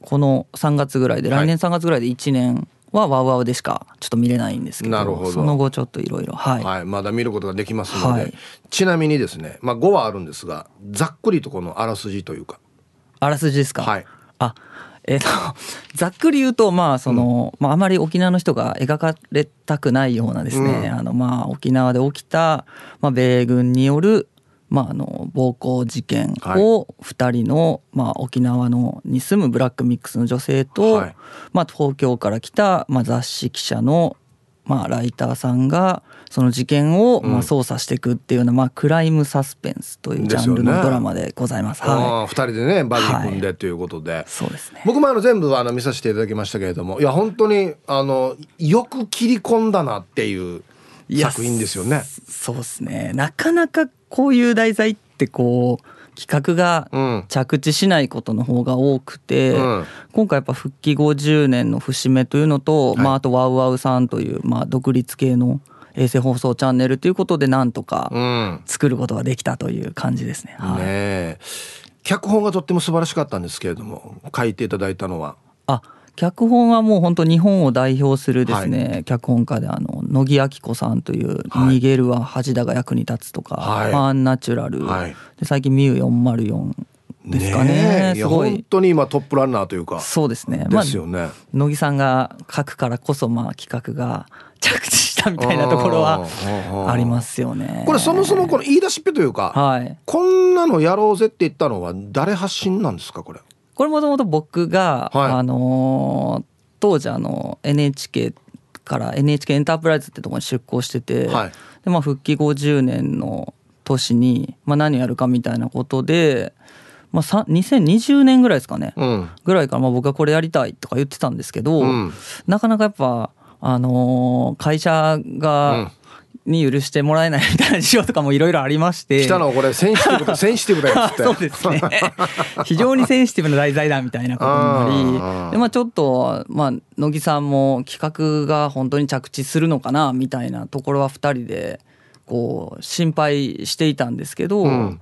この3月ぐらいで来年3月ぐらいで1年はワウワウでしかちょっと見れないんですけどなるほど。その後ちょっといろいろ
はい。まだ見ることができますので、はい、ちなみにですね、まあ、5話あるんですがざっくりとこのあらすじというか。
あらすじですか？
はい。
あえーと、ざっくり言うと、まあその、うん、まあ、あまり沖縄の人が描かれたくないようなですね、うん、あのまあ沖縄で起きた、まあ、米軍による、まあ、あの暴行事件を2人の、まあ、沖縄のに住むブラックミックスの女性と、はい、まあ、東京から来た、まあ、雑誌記者のまあ、ライターさんがその事件をまあ捜査していくっていうような、まあ、クライムサスペンスというジャンルのドラマでございます。すね、
はい、2人でねバディ組んでということで、はい、
そうですね。
僕もあの全部あの見させていただきましたけれどもいや本当にあのよく切り込んだなっていう作品ですよね。
そうですね。なかなかこういう題材ってこう企画が着地しないことの方が多くて、うん、今回やっぱ復帰50年の節目というのと、はい、まあ、あとワウワウさんという、まあ、独立系の衛星放送チャンネルということでなんとか作ることができたという感じですね。
うん、ね脚本がとっても素晴らしかったんですけれども書いていただいたのは。
あ脚本はもう本当日本を代表するですね、はい、脚本家であの乃木明子さんという「逃げるは恥だが役に立つ」とか「はい、アンナチュラル」はい、で最近「ミュー404」ですかね。
すごい本当に今トップランナーというか。
そうですね。
ですよね。まあ、
乃木さんが書くからこそまあ企画が 着地したみたいなところはありますよね。
これそもそもこの言い出しっぺというか、はい、こんなのやろうぜって言ったのは誰発信なんですかこれ？
これもともと僕が、はい、あのー、当時あの NHK から NHK エンタープライズってところに出向してて、はい、でまあ、復帰50年の年に、まあ、何やるかみたいなことで、まあ、2020年ぐらいですかね、うん、ぐらいからまあ僕はこれやりたいとか言ってたんですけど、うん、なかなかやっぱあのー会社が、に許してもらえないみたいな事情とかもいろいろありまして。
来たのこれセンシティブだセンシティブだよって。
そうですね。非常にセンシティブな題材だみたいなことになり。で、まあ、ちょっと、まあ、乃木さんも企画が本当に着地するのかなみたいなところは2人でこう心配していたんですけど、
ん。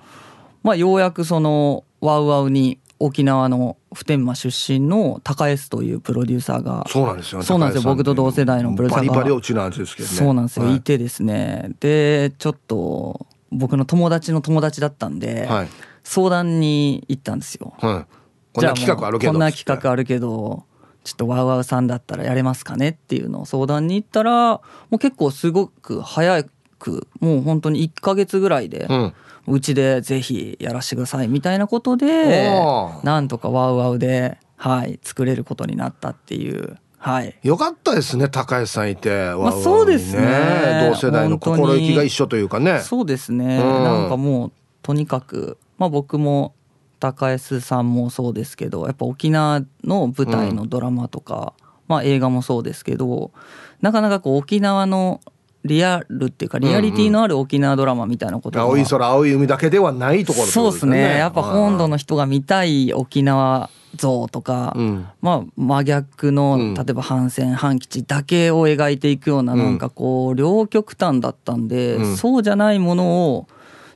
まあ、ようやくそのワウワウに沖縄の普天間出身の高 S というプロデューサーが
そうなんですよ
そうなんですよ僕と同世代のプロデューサーが。
バリバリ落ちなんですけどね。
そうなんですよ、
はい。
い、てですね。でちょっと僕の友達の友達だったんで、
はい。
相談に行ったんですよ。
はい。こんな
じゃ
企画あるけど
こんな企画あるけどちょっとワウワウさんだったらやれますかねっていうのを相談に行ったらもう結構すごく早くもう本当に1ヶ月ぐらいで、
うん
うちでぜひやらせてくださいみたいなことでなんとかワウワウで、はい、作れることになったっていう。はい、
よかったですね高橋さんいて、
まあそうですね。
同世代の心意気が一緒というかね。
そうですね、
うん。
なんかもうとにかく、まあ、僕も高安さんもそうですけどやっぱ沖縄の舞台のドラマとか、まあ、映画もそうですけどなかなかこう沖縄のリアルっていうかリアリティのある沖縄ドラマみたいなことが、
青い空青い海だけではないところって
そうですね。やっぱ本土の人が見たい沖縄像とか、
うん。
まあ真逆の、
うん。
例えば反戦反基地だけを描いていくようななんかこう両極端だったんで、
うん。
そうじゃないものを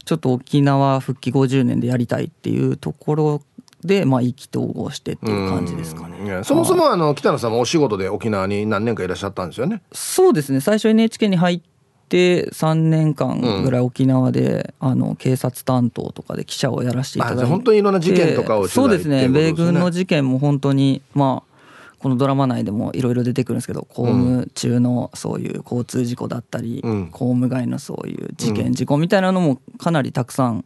ちょっと沖縄復帰50年でやりたいっていうところでまあ意気投合してっていう感じですかね。
そもそもあの北野さんもお仕事で沖縄に何年かいらっしゃったんですよね。
そうですね。最初 NHK に入って3年間ぐらい沖縄で、あの警察担当とかで記者をやらせていただいて
本当にいろんな事件とかを
そうですね。米軍の事件も本当にまあこのドラマ内でもいろいろ出てくるんですけど公務中のそういう交通事故だったり、
うん。
公務外のそういう事件、事故みたいなのもかなりたくさん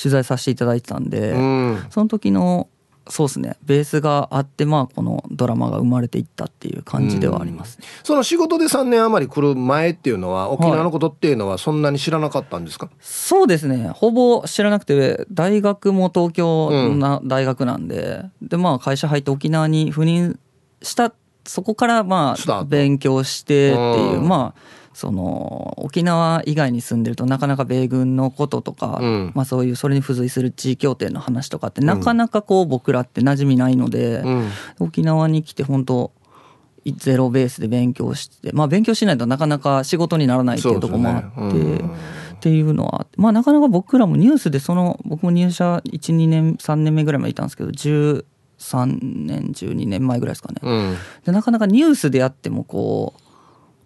取材させていただいてたんで、
うん。
その時のそうですねベースがあってまあこのドラマが生まれていったっていう感じではありますね。
その仕事で3年余り来る前っていうのは沖縄のことっていうのはそんなに知らなかったんですか、
そうですね。ほぼ知らなくて大学も東京な大学なんで、でまあ会社入って沖縄に赴任したそこからまあ勉強してっていう
うん。
まあその沖縄以外に住んでるとなかなか米軍のこととか、
うん。
まあ、そういうそれに付随する地位協定の話とかってなかなかこう僕らって馴染みないので、
うん。
沖縄に来て本当ゼロベースで勉強してまあ勉強しないとなかなか仕事にならないっていうところもあって、
ね。うん。
っていうのはまあなかなか僕らもニュースでその僕も入社12年3年目ぐらいまでいたんですけど13年12年前ぐらいですかね、
うん。
でなかなかニュースでやってもこう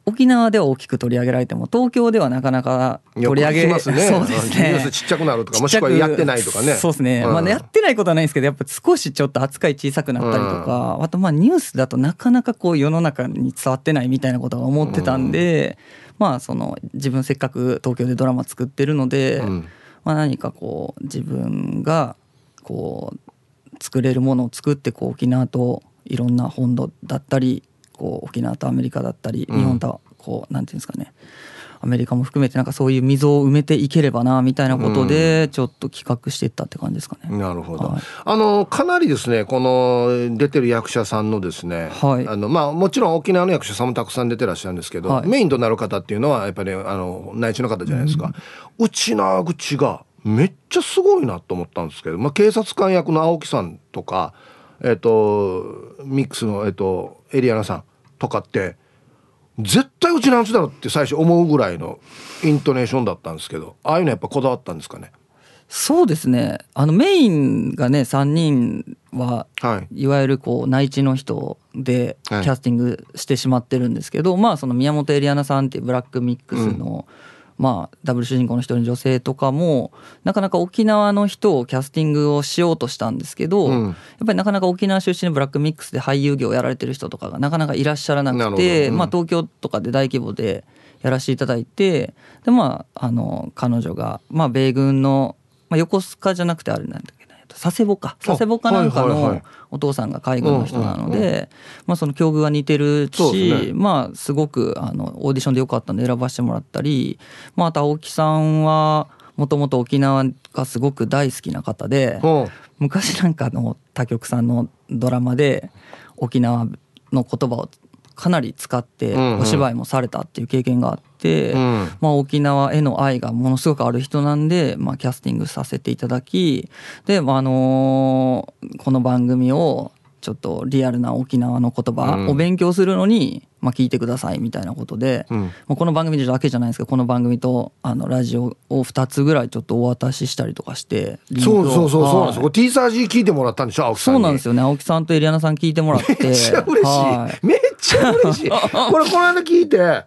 沖縄では大きく取り上げられても東京ではなかなか取り上げ
ますね。
そうですね。
ニュースちっちゃくなるとかもしくはやってないとかね。
そうですね、
うん。
まあやってないことはないんですけどやっぱ少しちょっと扱い小さくなったりとか、あとまあニュースだとなかなかこう世の中に伝わってないみたいなことは思ってたんで、まあその自分せっかく東京でドラマ作ってるので、
うん。
まあ何かこう自分がこう作れるものを作ってこう沖縄といろんな本土だったりこう沖縄とアメリカだったり
うん。
日本とこうなんていうんですかね。アメリカも含めてなんかそういう溝を埋めていければなみたいなことでちょっと企画していったって感じですかね。
なるほど、
はい。
あのかなりですねこの出てる役者さんのですね、
はい。
あのまあ、もちろん沖縄の役者さんもたくさん出てらっしゃるんですけど、
はい。
メインとなる方っていうのはやっぱりあの内地の方じゃないですか、内縄口がめっちゃすごいなと思ったんですけど、まあ、警察官役の青木さんとか、えっとミックスの、えっとエリアナさんとかって絶対うちなんつだろうって最初思うぐらいのイントネーションだったんですけどああいうのやっぱこだわったんですかね？
そうですね。あのメインがね3人は
はい。
いわゆるこう内地の人でキ
はい。
ャスティングしてしまってるんですけど、まあその宮本エリアナさんっていうブラックミックスの、まあダブル主人公の一人の女性とかもなかなか沖縄の人をキャスティングをしようとしたんですけど、
うん。
やっぱりなかなか沖縄出身のブラックミックスで俳優業をやられてる人とかがなかなかいらっしゃらなくて、
ど。うん。
まあ東京とかで大規模でやらせていただいてでまああの彼女が、まあ、米軍の、まあ、横須賀じゃなくてあれなんだっけな佐世保か。佐世保かなんかのお父さんが海軍の人なので、まあ、その境遇が似てるし、
ね。
まあすごくあのオーディションでよかったんで選ばせてもらったり、まあ、あと青木さんはもともと沖縄がすごく大好きな方で。
う。ん
昔なんかの他局さんのドラマで沖縄の言葉をかなり使ってお芝居もされたっていう経験があって、うん、まあ、沖縄への愛がものすごくある人なんで、まあ、キャスティングさせていただきで、まあ、あのー、この番組をちょっとリアルな沖縄の言葉を勉強するのに、まあ、聞いてくださいみたいなことで、うん、この番組だけじゃないですけどこの番組とあのラジオを2つぐらいちょっとお渡ししたりとかして
そうそうそうそうなんですよ、T サージ聞いてもらったんでしょ青木さん
そうなんですよね。青木さんとエリアナさん聞いてもらって。
めっちゃ嬉しい、はい、めっちゃ嬉しい。これこの間聞いて。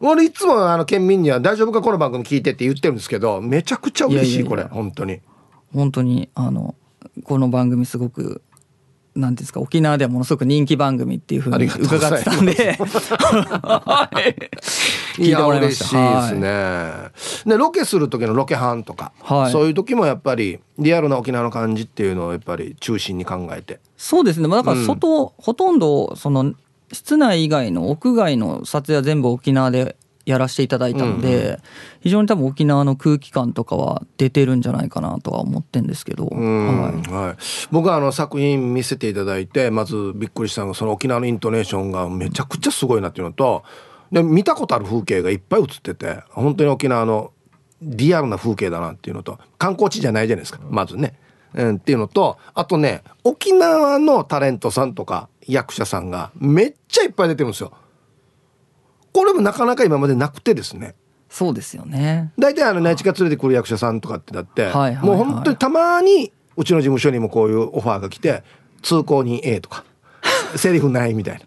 俺いつもあの県民には「大丈夫かこの番組聞いて」って言ってるんですけどめちゃくちゃ嬉しいこれ本当に。
本当にあのこの番組すごくなんですか沖縄ではものすごく人気番組っていうふうに伺ってたんで。
い。や嬉しいですね、はい、でロケする時のロケハンとか、はい、そういう時もやっぱりリアルな沖縄の感じっていうのをやっぱり中心に考えて。
そうですね。だから外、うん、ほとんどその室内以外の屋外の撮影は全部沖縄でやらせていただいたので、うんうん、非常に多分沖縄の空気感とかは出てるんじゃないかなとは思ってんですけど、はい
はい、僕はあの作品見せていただいてまずびっくりしたのがその沖縄のイントネーションがめちゃくちゃすごいなっていうのとで見たことある風景がいっぱい映ってて本当に沖縄のリアルな風景だなっていうのと観光地じゃないじゃないですかまずね。うん、っていうのとあとね沖縄のタレントさんとか役者さんがめっちゃいっぱい出てるんですよ。これもなかなか今までなくてですね。
そうですよね。
大体あの内地が連れてくる役者さんとかってだって、はいはい、もう本当にたまにうちの事務所にもこういうオファーが来て通行人 A とか セリフないみたい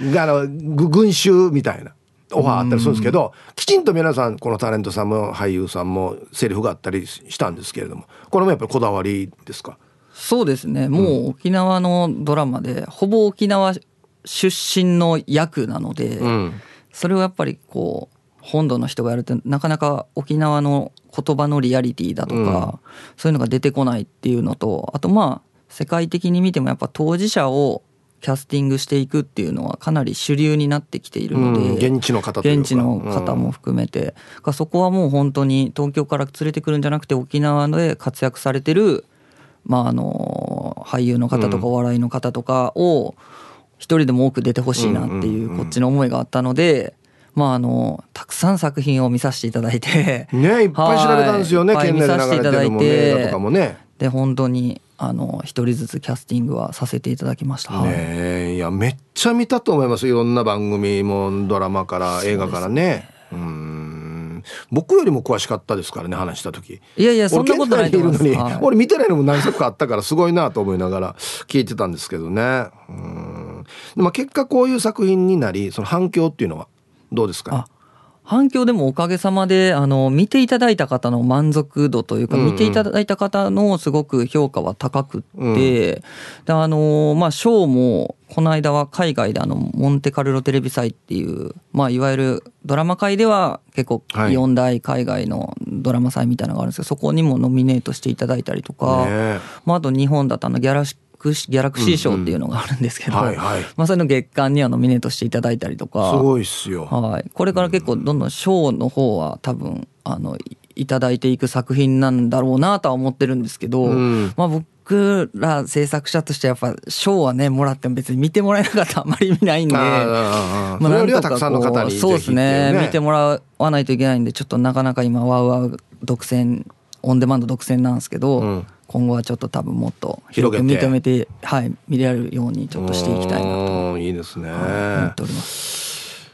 な。があの群衆みたいなオファーあったりするんですけどきちんと皆さんこのタレントさんも俳優さんもセリフがあったりしたんですけれどもこれもやっぱりこだわりですか？
そうですね。もう沖縄のドラマで、ほぼ沖縄出身の役なので、うん、それをやっぱりこう本土の人がやるとなかなか沖縄の言葉のリアリティだとか、うん、そういうのが出てこないっていうのとあとまあ世界的に見てもやっぱ当事者をキャスティングしていくっていうのはかなり主流になってきているので、うん、
現地の方
現地の方も含めて、うん、そこはもう本当に東京から連れてくるんじゃなくて沖縄で活躍されてる、まあ、あの俳優の方とかお笑いの方とかを、うん一人でも多く出てほしいなっていうこっちの思いがあったので、まああのたくさん作品を見させていただいて。
ねいっぱい調べたんですよね、県
内で流れてるもん映
画とかもね。
で本当にあの一人ずつキャスティングはさせていただきました。
ねい。やめっちゃ見たと思います。いろんな番組もドラマから映画からね。うん僕よりも詳しかったですからね話した時。
いやいやそんなことないと思います。
俺,、はい、俺見てないのも何作かあったからすごいなと思いながら聞いてたんですけどね。うん。まあ、結果こういう作品になりその反響っていうのはどうですか、
反響でもおかげさまであの見ていただいた方の満足度というか、見ていただいた方のすごく評価は高くって、うん、であのまあ賞もこの間は海外であのモンテカルロテレビ祭っていう、まあ、いわゆるドラマ界では結構4大海外のドラマ祭みたいなのがあるんですけど、そこにもノミネートしていただいたりとか、ね、まあ、あと日本だとあのギャラクシギャラクシー賞っていうのがあるんですけど、まあそれの月間にはノミネートしていただいたりとか。
すごいっすよ、
はい、これから結構どんどん賞の方は多分あのいただいていく作品なんだろうなとは思ってるんですけど、うん、まあ僕ら制作者としてやっぱ賞はねもらっても別に見てもらえなかったらあまり意味ないんで
まあなんとかこ
うそうですね。見てもらわないといけないんでちょっとなかなか今ワウワウ独占オンデマンド独占なんですけど、うん今後はちょっと多分もっと広く認めてはい見れるようにちょっとしていきたいなと。
いいですね、
思っております、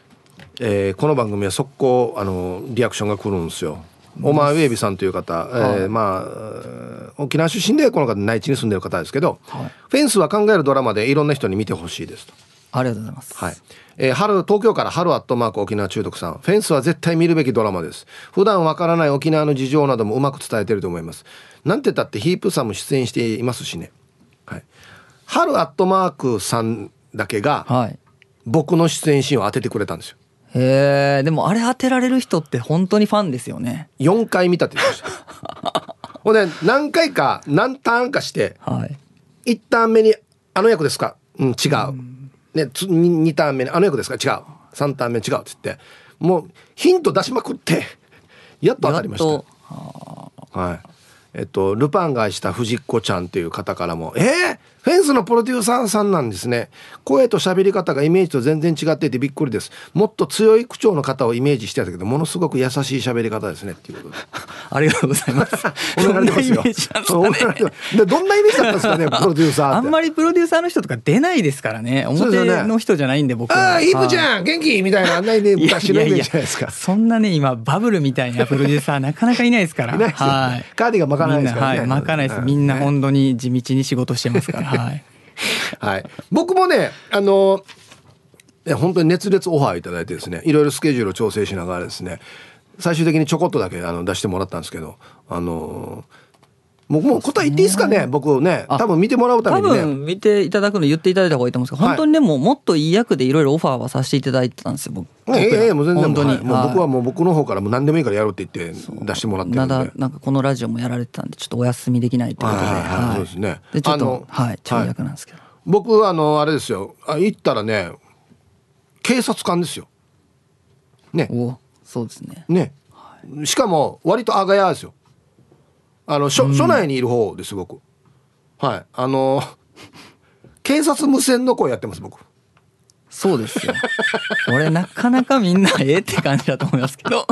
えー、この番組は速攻あのリアクションが来るんですよ。オマーウェービさんという方、えー、まあ沖縄出身でこの方内地に住んでる方ですけど、はい、フェンスは考えるドラマでいろんな人に見てほしいですと
ありがとうございます。
はい。えー、春、東京から春アットマーク沖縄中毒さん。フェンスは絶対見るべきドラマです。普段わからない沖縄の事情などもうまく伝えてると思います。なんて言ったってヒープさんも出演していますしね。はい。春アットマークさんだけが、はい、僕の出演シーンを当ててくれたんですよ。
へえ、でもあれ当てられる人って本当にファンですよね。
4回見たって言ってました。ほんで、何回か、何ターンかして、はい、1ターン目に、あの役ですか？うん、違う。うんね、2ターン目あの役ですか？違う。3ターン目違うっつって。もうヒント出しまくって やっと当たりました。はい。えっと、ルパンが愛した藤子ちゃんという方からも、えー、フェンスのプロデューサーさんなんですね。声と喋り方がイメージと全然違っていてびっくりです。もっと強い口調の方をイメージしてたけど、ものすごく優しい喋り方ですねっていうことで。
ありがとうございます。
どんなイメージでどんなイメージだったんですかね、プロデューサー
あんまりプロデューサーの人とか出ないですからね。表の人じゃないんで僕
は。ああ、イブちゃん、元気？みたいな、あんなにね、昔のイメージじゃないですか。
そんなね、今、バブルみたいなプロデューサーなかなかいないですから。
はい。カーディガン巻かないですから
ね。はい、巻かないです。みんな本当に地道に仕事してますから。はい。
はい。僕もね、あの、本当に熱烈オファーいただいてですね、いろいろスケジュールを調整しながらですね、最終的にちょこっとだけあの出してもらったんですけど、あのもうもう答え言っていいですかね僕ね。多分見てもらうためにね。
多分見ていただくの言っていただいた方がいいと思うんですけど、本当にでももっといい役でいろいろオファーはさせていただいてたんですよ僕。
ええもう全然本当に、はい、もう僕はもう僕の方からもう何でもいいからやろうって言って出してもらってるんで。
だなんかこのラジオもやられてたんでちょっとお休みできないということで、はい、そうですね。でちょっとはい。ちょい役なんですけど、
僕あのあれですよ。あ行ったらね警察官ですよ。ね。
おそうですね。
ね、はい、しかも割とあがやですよあの署署内にいる方ですごくはい。あの警察無線の声やってます僕。
そうですよ。俺なかなかみんなええって感じだと思いますけど。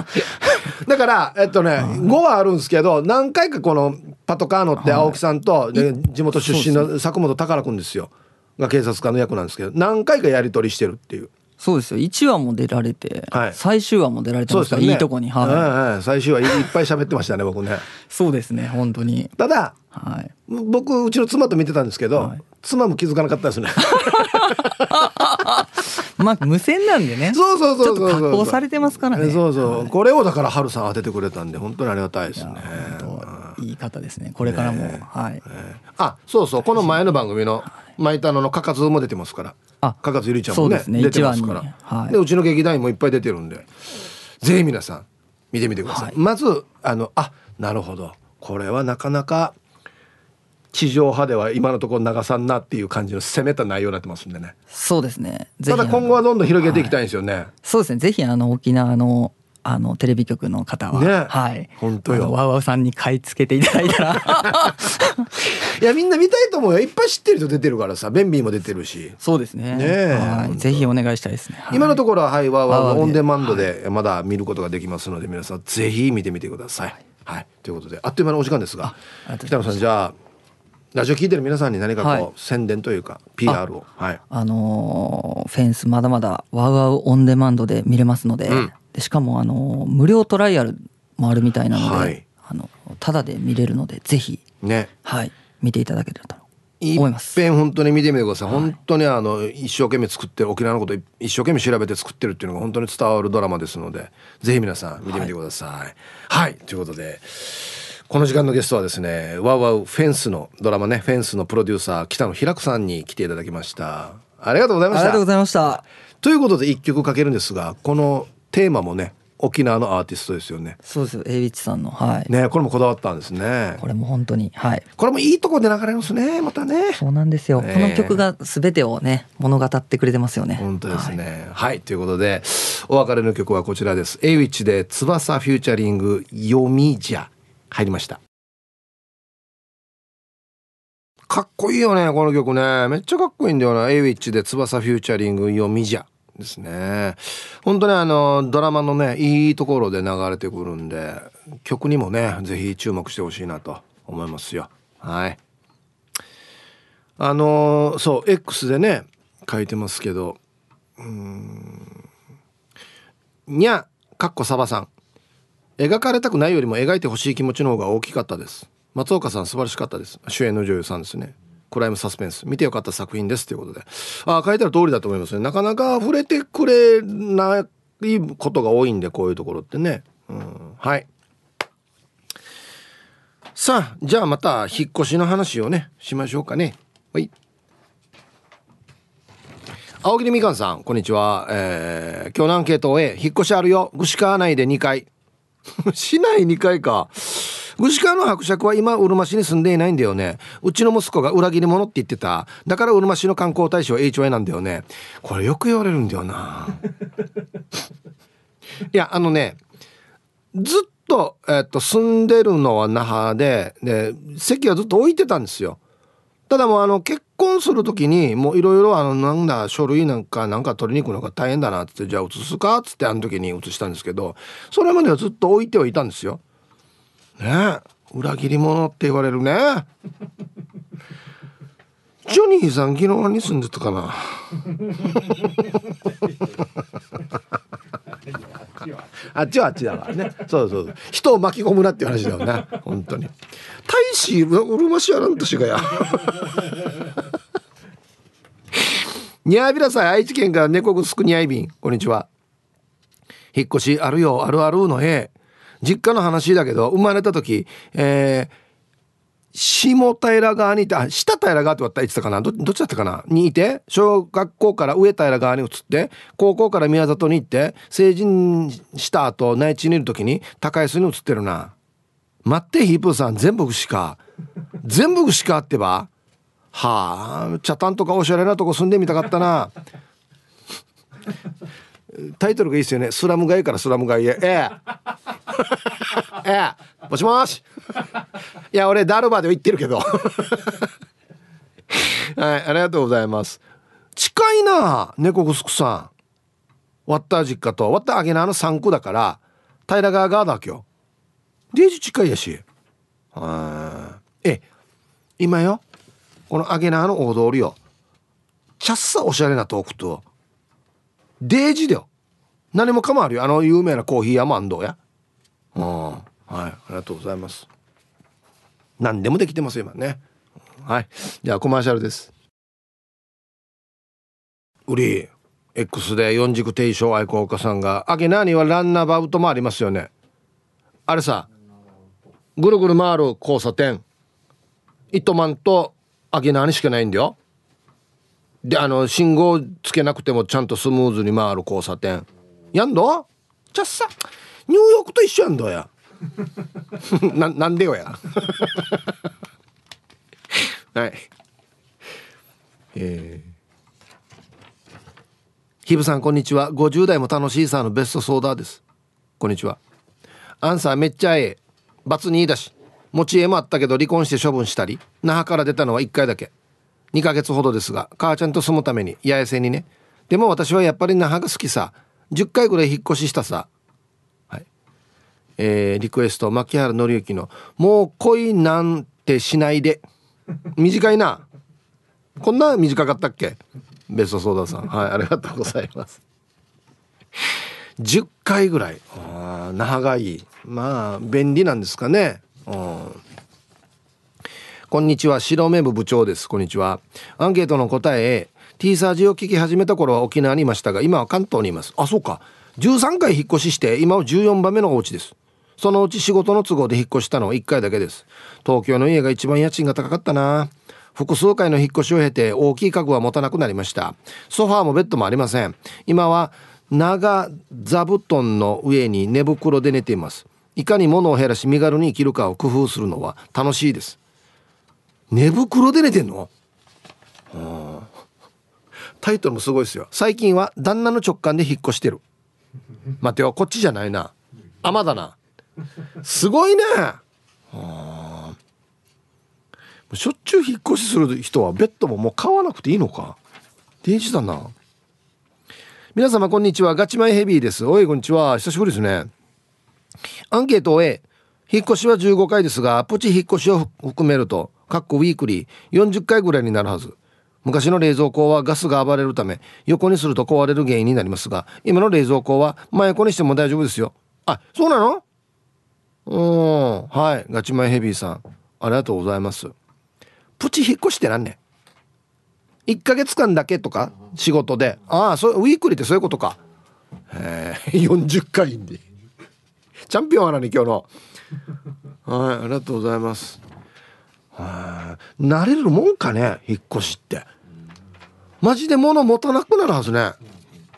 だからえっとね5はあるんですけど何回かこのパトカー乗って青木さんと、で地元出身の佐久本宝君ですよ。が警察官の役なんですけど何回かやり取りしてるっていう
そうですよ。1話も出られて、はい、最終話も出られてますか？ら、ね、いいとこに、
はい。はいはい、最終話いっぱい喋ってましたね僕ね。
そうですね本当に。
ただ、はい、僕うちの妻と見てたんですけど、はい、妻も気づかなかったですね。
まあ無線なんでね。
そうそうそう
そう加工されてますからね。
そうそう、はい、これをだから春さん当ててくれたんで本当にありがたいですね。
いい方ですね。これからも、ね、はい、
あそうそう。この前の番組の「マイタノのかかず」も出てますから。あ加勝ゆりちゃんもねね。出てますから、はい、でうちの劇団員もいっぱい出てるんでぜひ皆さん見てみてください、はい、まずあのあなるほど。これはなかなか地上波では今のところ流さんなっていう感じの攻めた内容になってますんでね。
そうですね。
ただ今後はどんどん広げていきたいんですよね、はい、
そうですね。ぜひあの沖縄のあのテレビ局の方は、ね、はい。
本当よ。
ワウワウさんに買い付けていただいたら。
いやみんな見たいと思うよ。いっぱい知ってる人出てるからさベンビーも出てるし。
そうですね。ねはい。ぜひお願いしたいですね、
はい、今のところははいワウワウオンデマンドでまだ見ることができますので皆さんぜひ見てみてください、はい、はい、ということであっという間のお時間ですが北野さんじゃあラジオ聞いてる皆さんに何かこう、はい、宣伝というか PR を。はい。
あのー、フェンスまだまだワウワウオンデマンドで見れますので、うんでしかもあの無料トライアルもあるみたいなので、はい、あのただで見れるのでぜひ、
ね。
はい、見ていただけたらと思います。
いっぺん本当に見てみてください、はい、本当にあの一生懸命作ってる沖縄のこと一生懸命調べて作ってるっていうのが本当に伝わるドラマですのでぜひ皆さん見てみてください。はい、はい、ということでこの時間のゲストはですねワウワウフェンスのドラマねフェンスのプロデューサー北野平子さんに来ていただきました。ありがとうございました。
ありがとうございました。
ということで一曲かけるんですがこのテーマもね沖縄のアーティストですよね。
そうですよ、エイビッチさんの、はい。
ね、これもこだわったんですね。
これも本当に、はい。
これもいいとこで流れますね、またね。
そうなんですよ。ね、この曲がすべてをね、物語ってくれてますよね。
本当ですね。はい、はい、ということで、お別れの曲はこちらです。エイビッチで翼フューチャリング読みじゃ入りました。かっこいいよね、この曲ね。めっちゃかっこいいんだよな。エイウィッチで翼フューチャリング読みじゃ。ですね。本当にあのドラマのねいいところで流れてくるんで曲にもね是非注目してほしいなと思いますよ。はい。あのそう X でね書いてますけどうんにゃかっこサバさん。描かれたくないよりも描いてほしい気持ちの方が大きかったです。松岡さん素晴らしかったです。主演の女優さんですね。クライムサスペンス。見てよかった作品です。ということで。ああ書いてある通りだと思いますね。なかなか触れてくれないことが多いんでこういうところってね、うん、はい。さあじゃあまた引っ越しの話をねしましょうかね。はい。青桐みかんさんこんにちは、えー、今日のアンケートを A 引っ越しあるよ。串川内で2階 市内2階か。串川の伯爵は今うるま市に住んでいないんだよね。うちの息子が裏切り者って言ってた。だからうるま市の観光大使は HY なんだよね。これよく言われるんだよな。いやあのねずっと,、えっと住んでるのは那覇でで席はずっと置いてたんですよ。ただもうあの結婚する時にもういろいろあのなんだ書類なんかなんか取りに行くのが大変だなってじゃあ移すかっつってあの時に移したんですけどそれまではずっと置いてはいたんですよ。ね。裏切り者って言われるね。ジョニーさん昨日何住んでたかな？あっちはあっちだからね。そうそう人を巻き込むなっていう話だよね。本当に。大使うるましやらんとしがや。にゃびらさい愛知県から猫ぐすくにゃいびん。こんにちは。引っ越しあるよあるあるのえ。実家の話だけど生まれた時えー下平側にいて、あ、下平側って言ってたかな？どどっちだったかな？にいて、小学校から上平側に移って、高校から宮里に行って、成人した後、内地にいる時に高安に移ってるな。待って、ヒープーさん、全部串か。全部串かってば。はあ、茶炭とかおしゃれなとこ住んでみたかったな。タイトルがいいですよね。スラム街からスラム街へ。ええ。ええ。もしもし。いや、俺、ダルバーで行ってるけど。はい、ありがとうございます。近いな、猫ぐすくさん。ワッター実家と、ワッターアゲナの3区だから、平川側だ今日。デージ近いやし。あえ、今よ、このアゲナの大通りよ。ちゃっさおしゃれなトークと、デージだよ。何もかもあるよ。あの有名なコーヒー屋もあんどうや。うん。はい。ありがとうございます。何でもできてますよ、今ね。はい。じゃあコマーシャルです。売り、X で四軸定称愛好家さんが、あげなにはランナーバウトもありますよね。あれさ、ぐるぐる回る交差点。糸満とあげなにしかないんだよ。であの信号つけなくてもちゃんとスムーズに回る交差点やんど？じゃあさニューヨークと一緒やんどや。ななんでよや。はい。えー。ヒブさんこんにちは。50代も楽しいさのベストソーダです。こんにちは。アンサーめっちゃええ。罰2だし。持ち家もあったけど離婚して処分したり。那覇から出たのは1回だけ。2ヶ月ほどですが母ちゃんと住むために八重瀬にね。でも私はやっぱり那覇が好きさ。10回ぐらい引っ越ししたさ。えー、リクエスト牧原紀之の「もう恋なんてしないで」短いな。こんな短かったっけ？ベストソーダさん。はいありがとうございます。10回ぐらい。ああ那覇がい。いまあ便利なんですかね。うん。こんにちは白目部部長です。こんにちは。アンケートの答え T サージを聞き始めた頃は沖縄にいましたが今は関東にいます。あそうか。13回引っ越しして今は14番目のお家です。そのうち仕事の都合で引っ越したのは1回だけです。東京の家が一番家賃が高かったな。複数回の引っ越しを経て大きい家具は持たなくなりました。ソファーもベッドもありません。今は長座布団の上に寝袋で寝ています。いかに物を減らし身軽に生きるかを工夫するのは楽しいです。寝袋で寝てんの？うんタイトルもすごいですよ。最近は旦那の直感で引っ越してる。待てよこっちじゃないな。あまだな。すごいね。はしょっちゅう引っ越しする人はベッドももう買わなくていいのか。デイだな。皆様こんにちは。ガチマイヘビーです。おいこんにちは。久しぶりですね。アンケートを A 引っ越しは15回ですがプチ引っ越しを含めるとかっこウィークリー40回ぐらいになるはず。昔の冷蔵庫はガスが暴れるため横にすると壊れる原因になりますが今の冷蔵庫は真横にしても大丈夫ですよ。あそうなの？うん。はい。ガチマイヘビーさん。ありがとうございます。プチ引っ越しって何ね1ヶ月間だけとか仕事で。ああそウィークリーってそういうことか。へえ 40回で。チャンピオンなに今日の。はいありがとうございます。慣れるもんかね引っ越しって。マジで物持たなくなるはずね。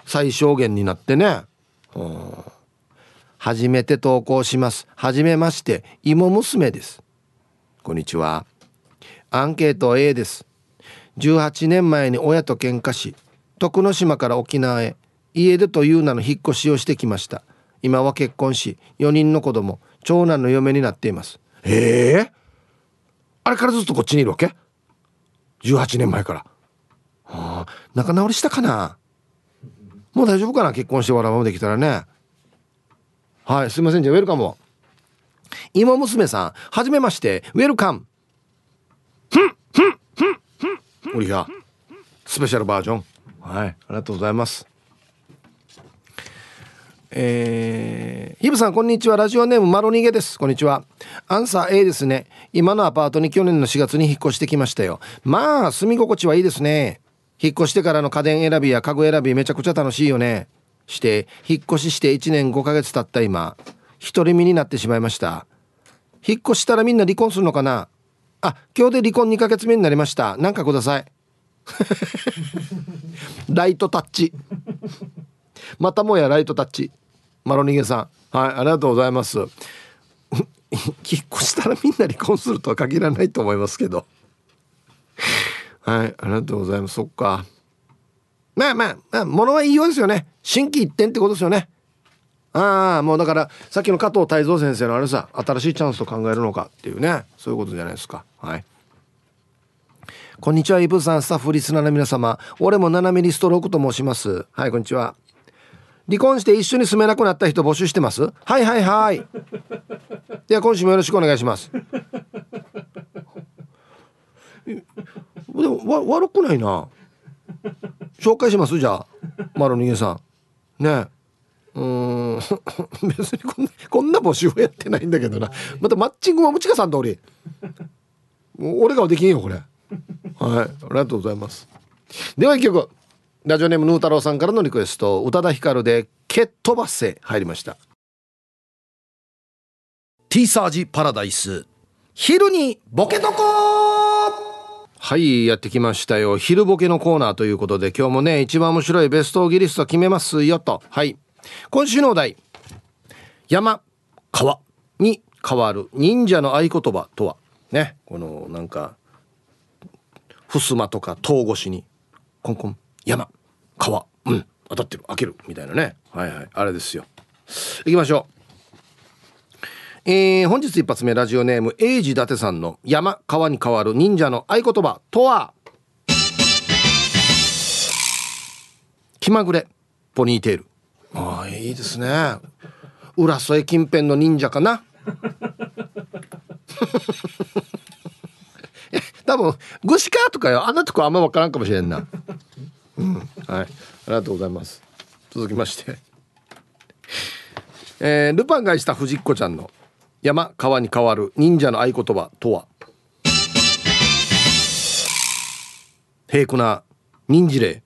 最小限になってね。うん。初めて投稿します。はじめまして芋娘です。こんにちは。アンケート A です。18年前に親と喧嘩し徳之島から沖縄へ家出という名の引っ越しをしてきました。今は結婚し4人の子供長男の嫁になっています。ええ、あれからずっとこっちにいるわけ？18年前から、はあ、仲直りしたかな？もう大丈夫かな？結婚してわらばもできたらね。はいすいません。じゃあウェルカムを。芋娘さんはじめまして。ウェルカム。ふんふんふんふんおりがスペシャルバージョン。はいありがとうございます。えー、ヒブさんこんにちは。ラジオネームマロニゲです。こんにちは。アンサー A ですね。今のアパートに去年の4月に引っ越してきましたよ。まあ住み心地はいいですね。引っ越してからの家電選びや家具選びめちゃくちゃ楽しいよね。して引っ越しして1年5ヶ月経った今独り身になってしまいました。引っ越したらみんな離婚するのかな？あ今日で離婚2ヶ月目になりました。なんかください。ライトタッチ。またもやライトタッチ。マロニゲさん。はいありがとうございます。引っ越したらみんな離婚するとは限らないと思いますけど。はいありがとうございます。そっか。まあまあ、まあ、ものはいいようですよね。心機一転ってことですよね。ああもうだからさっきの加藤泰造先生のあれさ新しいチャンスと考えるのかっていうね。そういうことじゃないですか。はい。こんにちはイブさん。スタッフリスナーの皆様。俺も7ミリストロークと申します。はいこんにちは。離婚して一緒に住めなくなった人募集してます？はいはいはい。では今週もよろしくお願いします。でもわ悪くないな。紹介します？じゃあマロニゲさん。ね。うん。別にこんなこんな募集はやってないんだけどな。またマッチングもムチカさんと俺俺ができんよこれ。はい。ありがとうございます。では一曲。ラジオネームヌー太郎さんからのリクエスト。宇多田ヒカルで「蹴っ飛ばせ」入りました。ティーサージパラダイス。昼にボケとこはいやってきましたよ。昼ボケのコーナーということで今日もね一番面白いベストギリスト決めますよと。はい。今週のお題。山川に変わる忍者の合言葉とは？ね。このなんか襖とか戸越しにコンコン。山川。うん。当たってる。開ける。みたいなね。はいはい。あれですよ。行きましょう。えー、本日一発目ラジオネーム英治伊達さんの山川に変わる忍者の合言葉とは。気まぐれポニーテール。ああいいですね。浦添近辺の忍者かな。多分具志川とかよ。あんなとこあんま分からんかもしれんな。うん。はい。ありがとうございます。続きまして。えー、ルパンがした藤子ちゃんの山川に変わる忍者の合言葉とは？平くな忍じれ。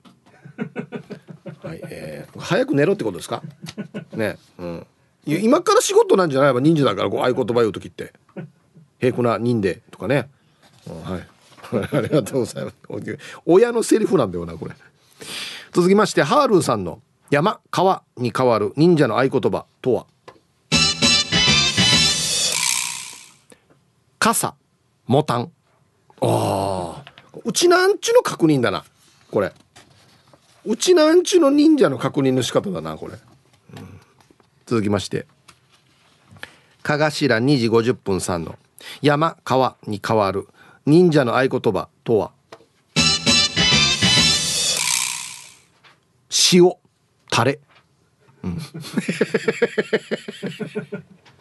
はいえー、早く寝ろってことですか？ねうん。今から仕事なんじゃない？ば忍者だからこう合言葉言う時って。平くな忍でとかね、うん、はい。ありがとうございます。親のセリフなんだよなこれ。続きましてハールーさんの山川に変わる忍者の合言葉とは？傘モタン。ああうちなんちゅの確認だなこれ。うちなんちゅの忍者の確認の仕方だなこれ、うん、続きまして。かがしら2時50分さんの山川に変わる忍者の合言葉とは？塩タレ、うん、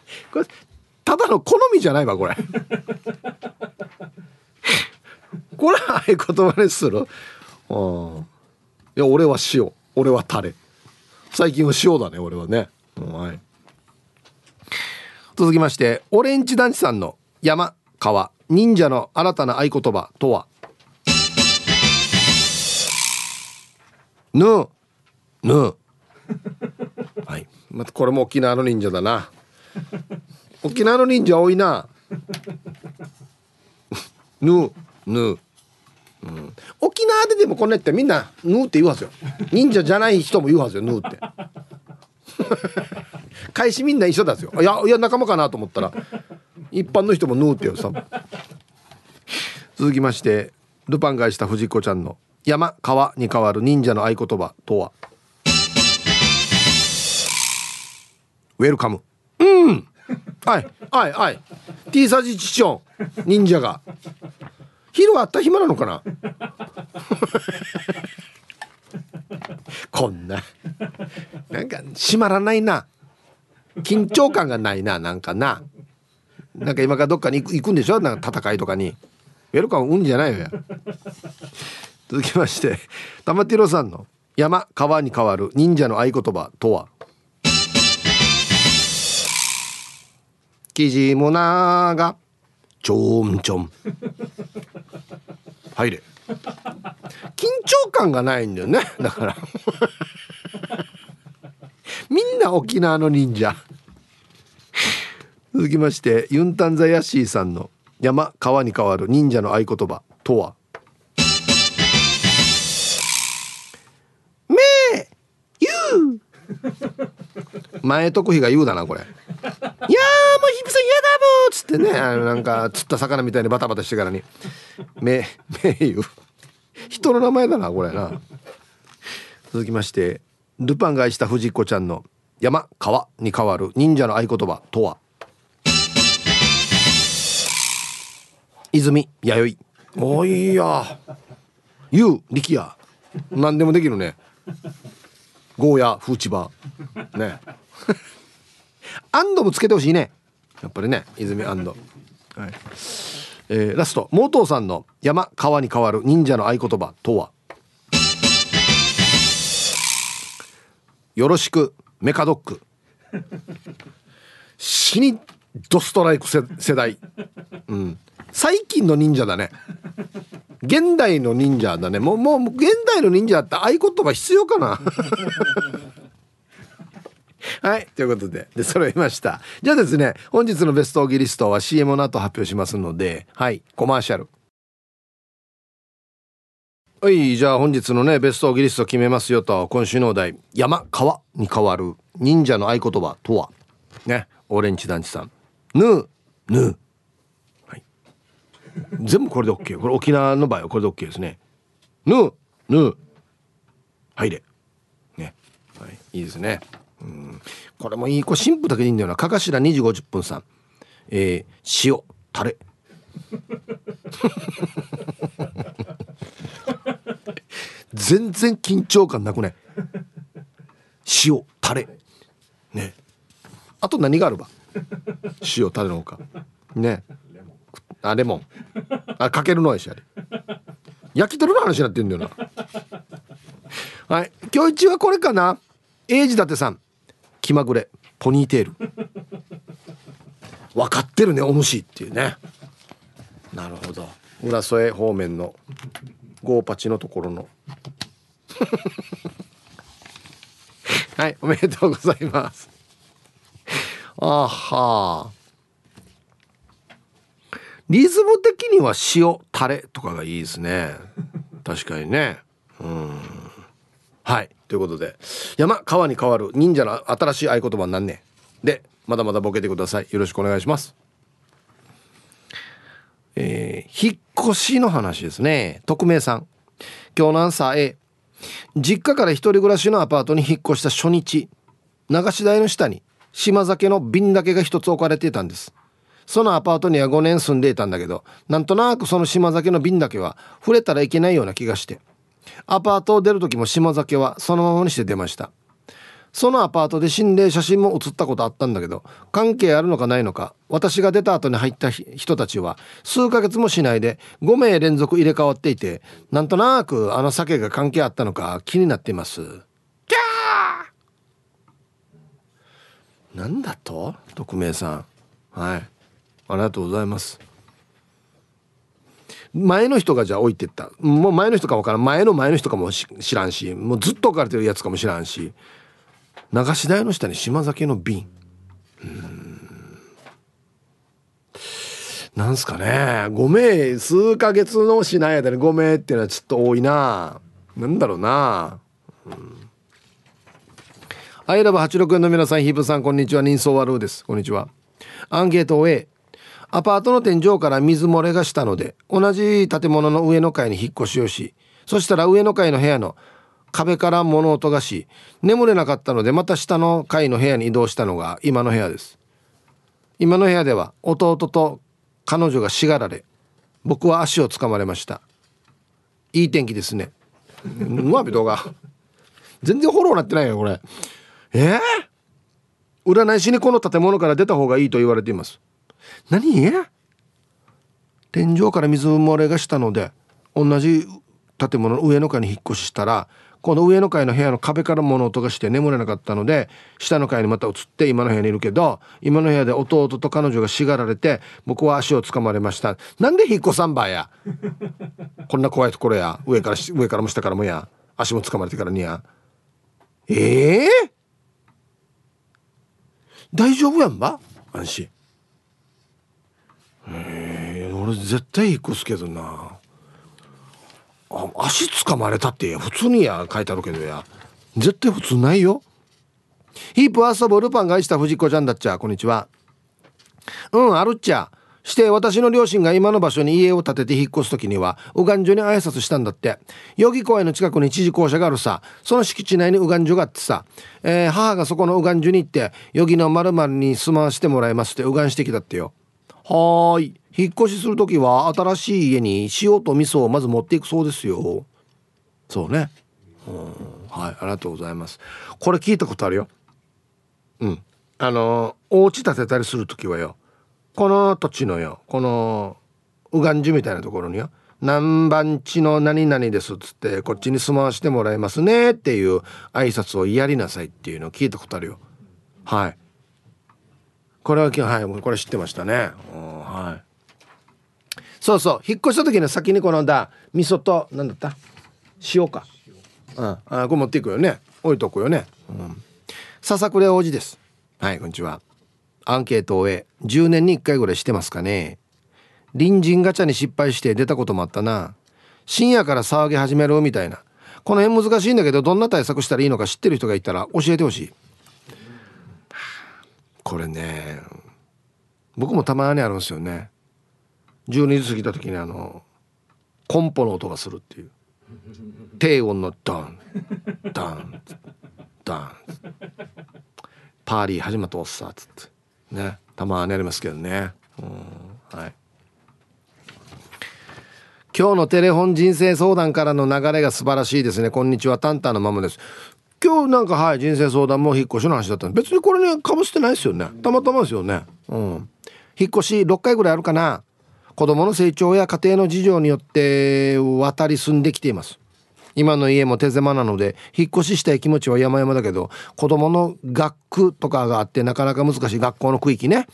これただの好みじゃないわこれ。これ合言葉にする？うん。いや俺は塩。俺はタレ。最近は塩だね俺はね、うん、はい。続きましてオレンジ団地さんの山川。忍者の新たな合言葉とは？ぬ。ぬ。はい。またこれも沖縄の忍者だな沖縄の忍者多いな。ぬぬ、うん、沖縄ででもこんなやってみんな「ぬ」って言うはずよ。忍者じゃない人も言うはずよ「ぬ」って。返しみんな一緒だすよ。いやいや仲間かなと思ったら一般の人も「ヌー」って言うさ。続きましてルパン返した藤子ちゃんの「山川に変わる忍者の合言葉とは」ウェルカムうん。はいはいはい。T サージチチョン忍者が。昼はあった暇なのかな？こんな。なんか閉まらないな。緊張感がないななんかな。なんか今からどっかに行くんでしょ？なんか戦いとかに。ウェルカムうんじゃないよ続きまして玉ティロさんの「山川に変わる忍者の合言葉とは?」キジムナがちょんちょん入れ。緊張感がないんだよね。だから。みんな沖縄の忍者。続きましてユンタンザヤシーさんの「山川に変わる忍者の合言葉とは?」めえゆう。前徳比が言うだなこれ「いやもうヒップさん嫌だもう」っつってねあのなんか釣った魚みたいにバタバタしてからに「めめえゆう」人の名前だなこれな。続きましてルパンが愛した藤子ちゃんの「山川に変わる忍者の合言葉とは?」泉弥生。おいや。ゆう力也。何でもできるね。ゴーヤフーチバー。ね。アンドもつけてほしいねやっぱりね泉。アンドはい。えー、ラスト。モートーさんの「山川に変わる忍者の合言葉とは?」よろしくメカドック。死にドストライク世代、うん、最近の忍者だね。現代の忍者だね。もうもう現代の忍者って合言葉必要かな？はいということでで揃いました。じゃあですね本日のベストオギリストは CM の後発表しますのではいコマーシャル。はいじゃあ本日のねベストオギリスト決めますよと今週のお題「山川に変わる忍者の合言葉とは?」ねオレンジ団地さん「ぬーぬ」はい。全部これで OK これ沖縄の場合はこれで OK ですね「ぬーぬ。ー」入れね。はいいいですね。うん。これもいいこれシンプルだけでいいんだよな。かかしら2時50分さん。えー、塩タレ。全然緊張感なくね塩タレ。ね。あと何があるば？塩タレのほか。ね。あレモン。あかけるのやしあれ焼き鳥の話になってんだよな。はい。今日一はこれかな。英治伊達さん。気まぐれポニーテール。分かってるねお主っていうね。なるほど。浦添方面のゴーパチのところの。はいおめでとうございます。あは。リズム的には塩タレとかがいいですね。確かにね。うん。はい。ということで山川に変わる忍者の新しい合言葉なんねでまだまだボケてください。よろしくお願いします。えー、引っ越しの話ですね。匿名さん。今日のアンサー A 実家から一人暮らしのアパートに引っ越した初日流し台の下に島酒の瓶だけが一つ置かれていたんです。そのアパートには5年住んでいたんだけどなんとなくその島酒の瓶だけは触れたらいけないような気がして。アパートを出る時も島酒はそのままにして出ました。そのアパートで心霊写真も写ったことあったんだけど関係あるのかないのか私が出た後に入った人たちは数ヶ月もしないで5名連続入れ替わっていてなんとなくあの酒が関係あったのか気になっています。キャー！なんだと？匿名さん。はい。ありがとうございます。前の人がじゃあ置いてった。もう前の人か分からん。前の前の人かも知らんし。もうずっと置かれてるやつかも知らんし。流し台の下に島酒の瓶。うん。なんすかね。5名数ヶ月のしない間に5名っていうのはちょっと多いな。なんだろうな。うん。アイラブ86円の皆さんヒブさんこんにちは。人相悪うです。こんにちは。アンケート A アパートの天井から水漏れがしたので同じ建物の上の階に引っ越しをしそしたら上の階の部屋の壁から物音がし眠れなかったのでまた下の階の部屋に移動したのが今の部屋です。今の部屋では弟と彼女がしがられ僕は足をつかまれました。いい天気ですね。うわび動画全然フォローなってないよこれ。えー、占い師にこの建物から出た方がいいと言われています。何？天井から水漏れがしたので同じ建物の上の階に引っ越ししたらこの上の階の部屋の壁から物音がして眠れなかったので下の階にまた移って今の部屋にいるけど今の部屋で弟と彼女がしがられて僕は足をつかまれました。なんで引っ越さんばや？こんな怖いところや。上から上からも下からもや。足もつかまれてからにや。ええ？ー、大丈夫やんば？安心。え、俺絶対引っ越すけどな。あ足つかまれたって普通にや書いてあるけどや。絶対普通ないよ。ヒープ遊ぶルパンが愛した藤子ちゃんだっちゃ。こんにちは。うんあるっちゃ。して私の両親が今の場所に家を建てて引っ越す時には右岸所に挨拶したんだって。代々木公園の近くに一時校舎があるさ。その敷地内に右岸所があってさ、えー、母がそこの右岸所に行って代々木の丸々に住まわせてもらいますって右岸してきたってよ。はーい。引っ越しする時は新しい家に塩と味噌をまず持っていくそうですよ。そうね。うん。はいありがとうございます。これ聞いたことあるよ。うん。あのお家建てたりする時はよ。この土地のよ。この右岸地みたいなところによ。何番地の何々ですっつってこっちに住まわしてもらいますねっていう挨拶をやりなさいっていうのを聞いたことあるよ。はい。これははいこれ知ってましたね。はい。そうそう。引っ越した時に先にこのだ味噌と何だった？塩か。うん。あこれ持っていくよね。置いとくよね。うん。笹倉王子です。はいこんにちは。アンケートを終え10年に1回ぐらいしてますかね。隣人ガチャに失敗して出たこともあったな。深夜から騒ぎ始めるみたいな。この辺難しいんだけどどんな対策したらいいのか知ってる人がいたら教えてほしい。これね僕もたまにあるんですよね。12時過ぎた時にあのコンポの音がするっていう。低音のダンダンダンパーリー始まったおっさっつって。ね。たまにありますけどね。うんはい。今日のテレフォン人生相談からの流れが素晴らしいですね。こんにちは。タンタンのママです。今日なんかはい人生相談も引っ越しの話だったんで別にこれねかぶしてないですよね。たまたまですよね。うん。引っ越し6回ぐらいあるかな。子供の成長や家庭の事情によって渡り住んできています。今の家も手狭なので引っ越ししたい気持ちは山々だけど子供の学区とかがあってなかなか難しい学校の区域ね。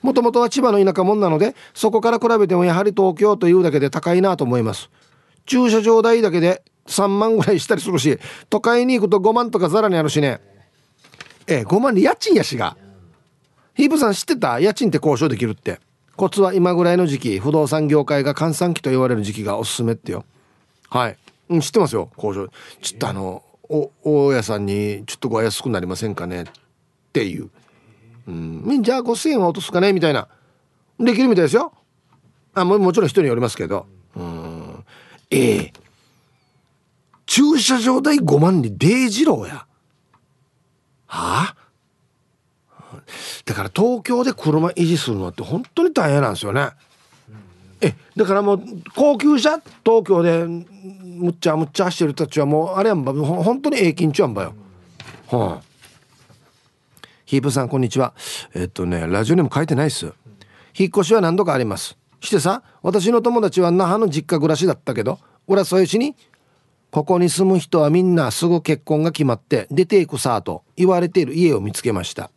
もともとは千葉の田舎もんなのでそこから比べてもやはり東京というだけで高いなと思います。駐車場代だけで3万ぐらいしたりするし都会に行くと5万とかざらにあるしね。ええ5万で家賃やしが。ヒープさん知ってた？家賃って交渉できるって。コツは今ぐらいの時期不動産業界が閑散期と言われる時期がおすすめってよ。はい。うん知ってますよ交渉。ちょっとあのお大家さんにちょっとご安くなりませんかね。っていう。うん。じゃあ5000円は落とすかね？みたいな。できるみたいですよ。あももちろん人によりますけど。ええ駐車場代5万にデイジローやはあ？だから東京で車維持するのって本当に大変なんですよね。えだからもう高級車？東京でむっちゃむっちゃ走ってる人たちはもうあれやんば本当に平均値やんばよ。はあ、ヒープさんこんにちは。えっとねラジオにも書いてないっす。引っ越しは何度かあります。してさ私の友達は那覇の実家暮らしだったけど俺はそういうしにここに住む人はみんなすぐ結婚が決まって出ていくさと言われている家を見つけました。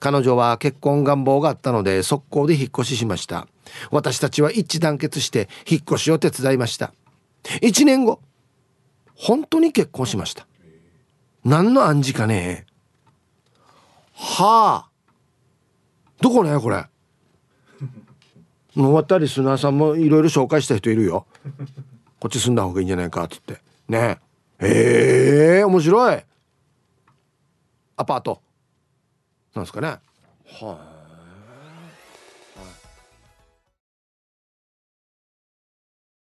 彼女は結婚願望があったので速攻で引っ越ししました。私たちは一致団結して引っ越しを手伝いました。1年後本当に結婚しました。何の暗示かね。はあ。どこねこれ。終わったリスナーさんもいろいろ紹介した人いるよ。こっち住んだ方がいいんじゃないかっつって。ねえ。えー、面白い。アパート。なんですかね。はあ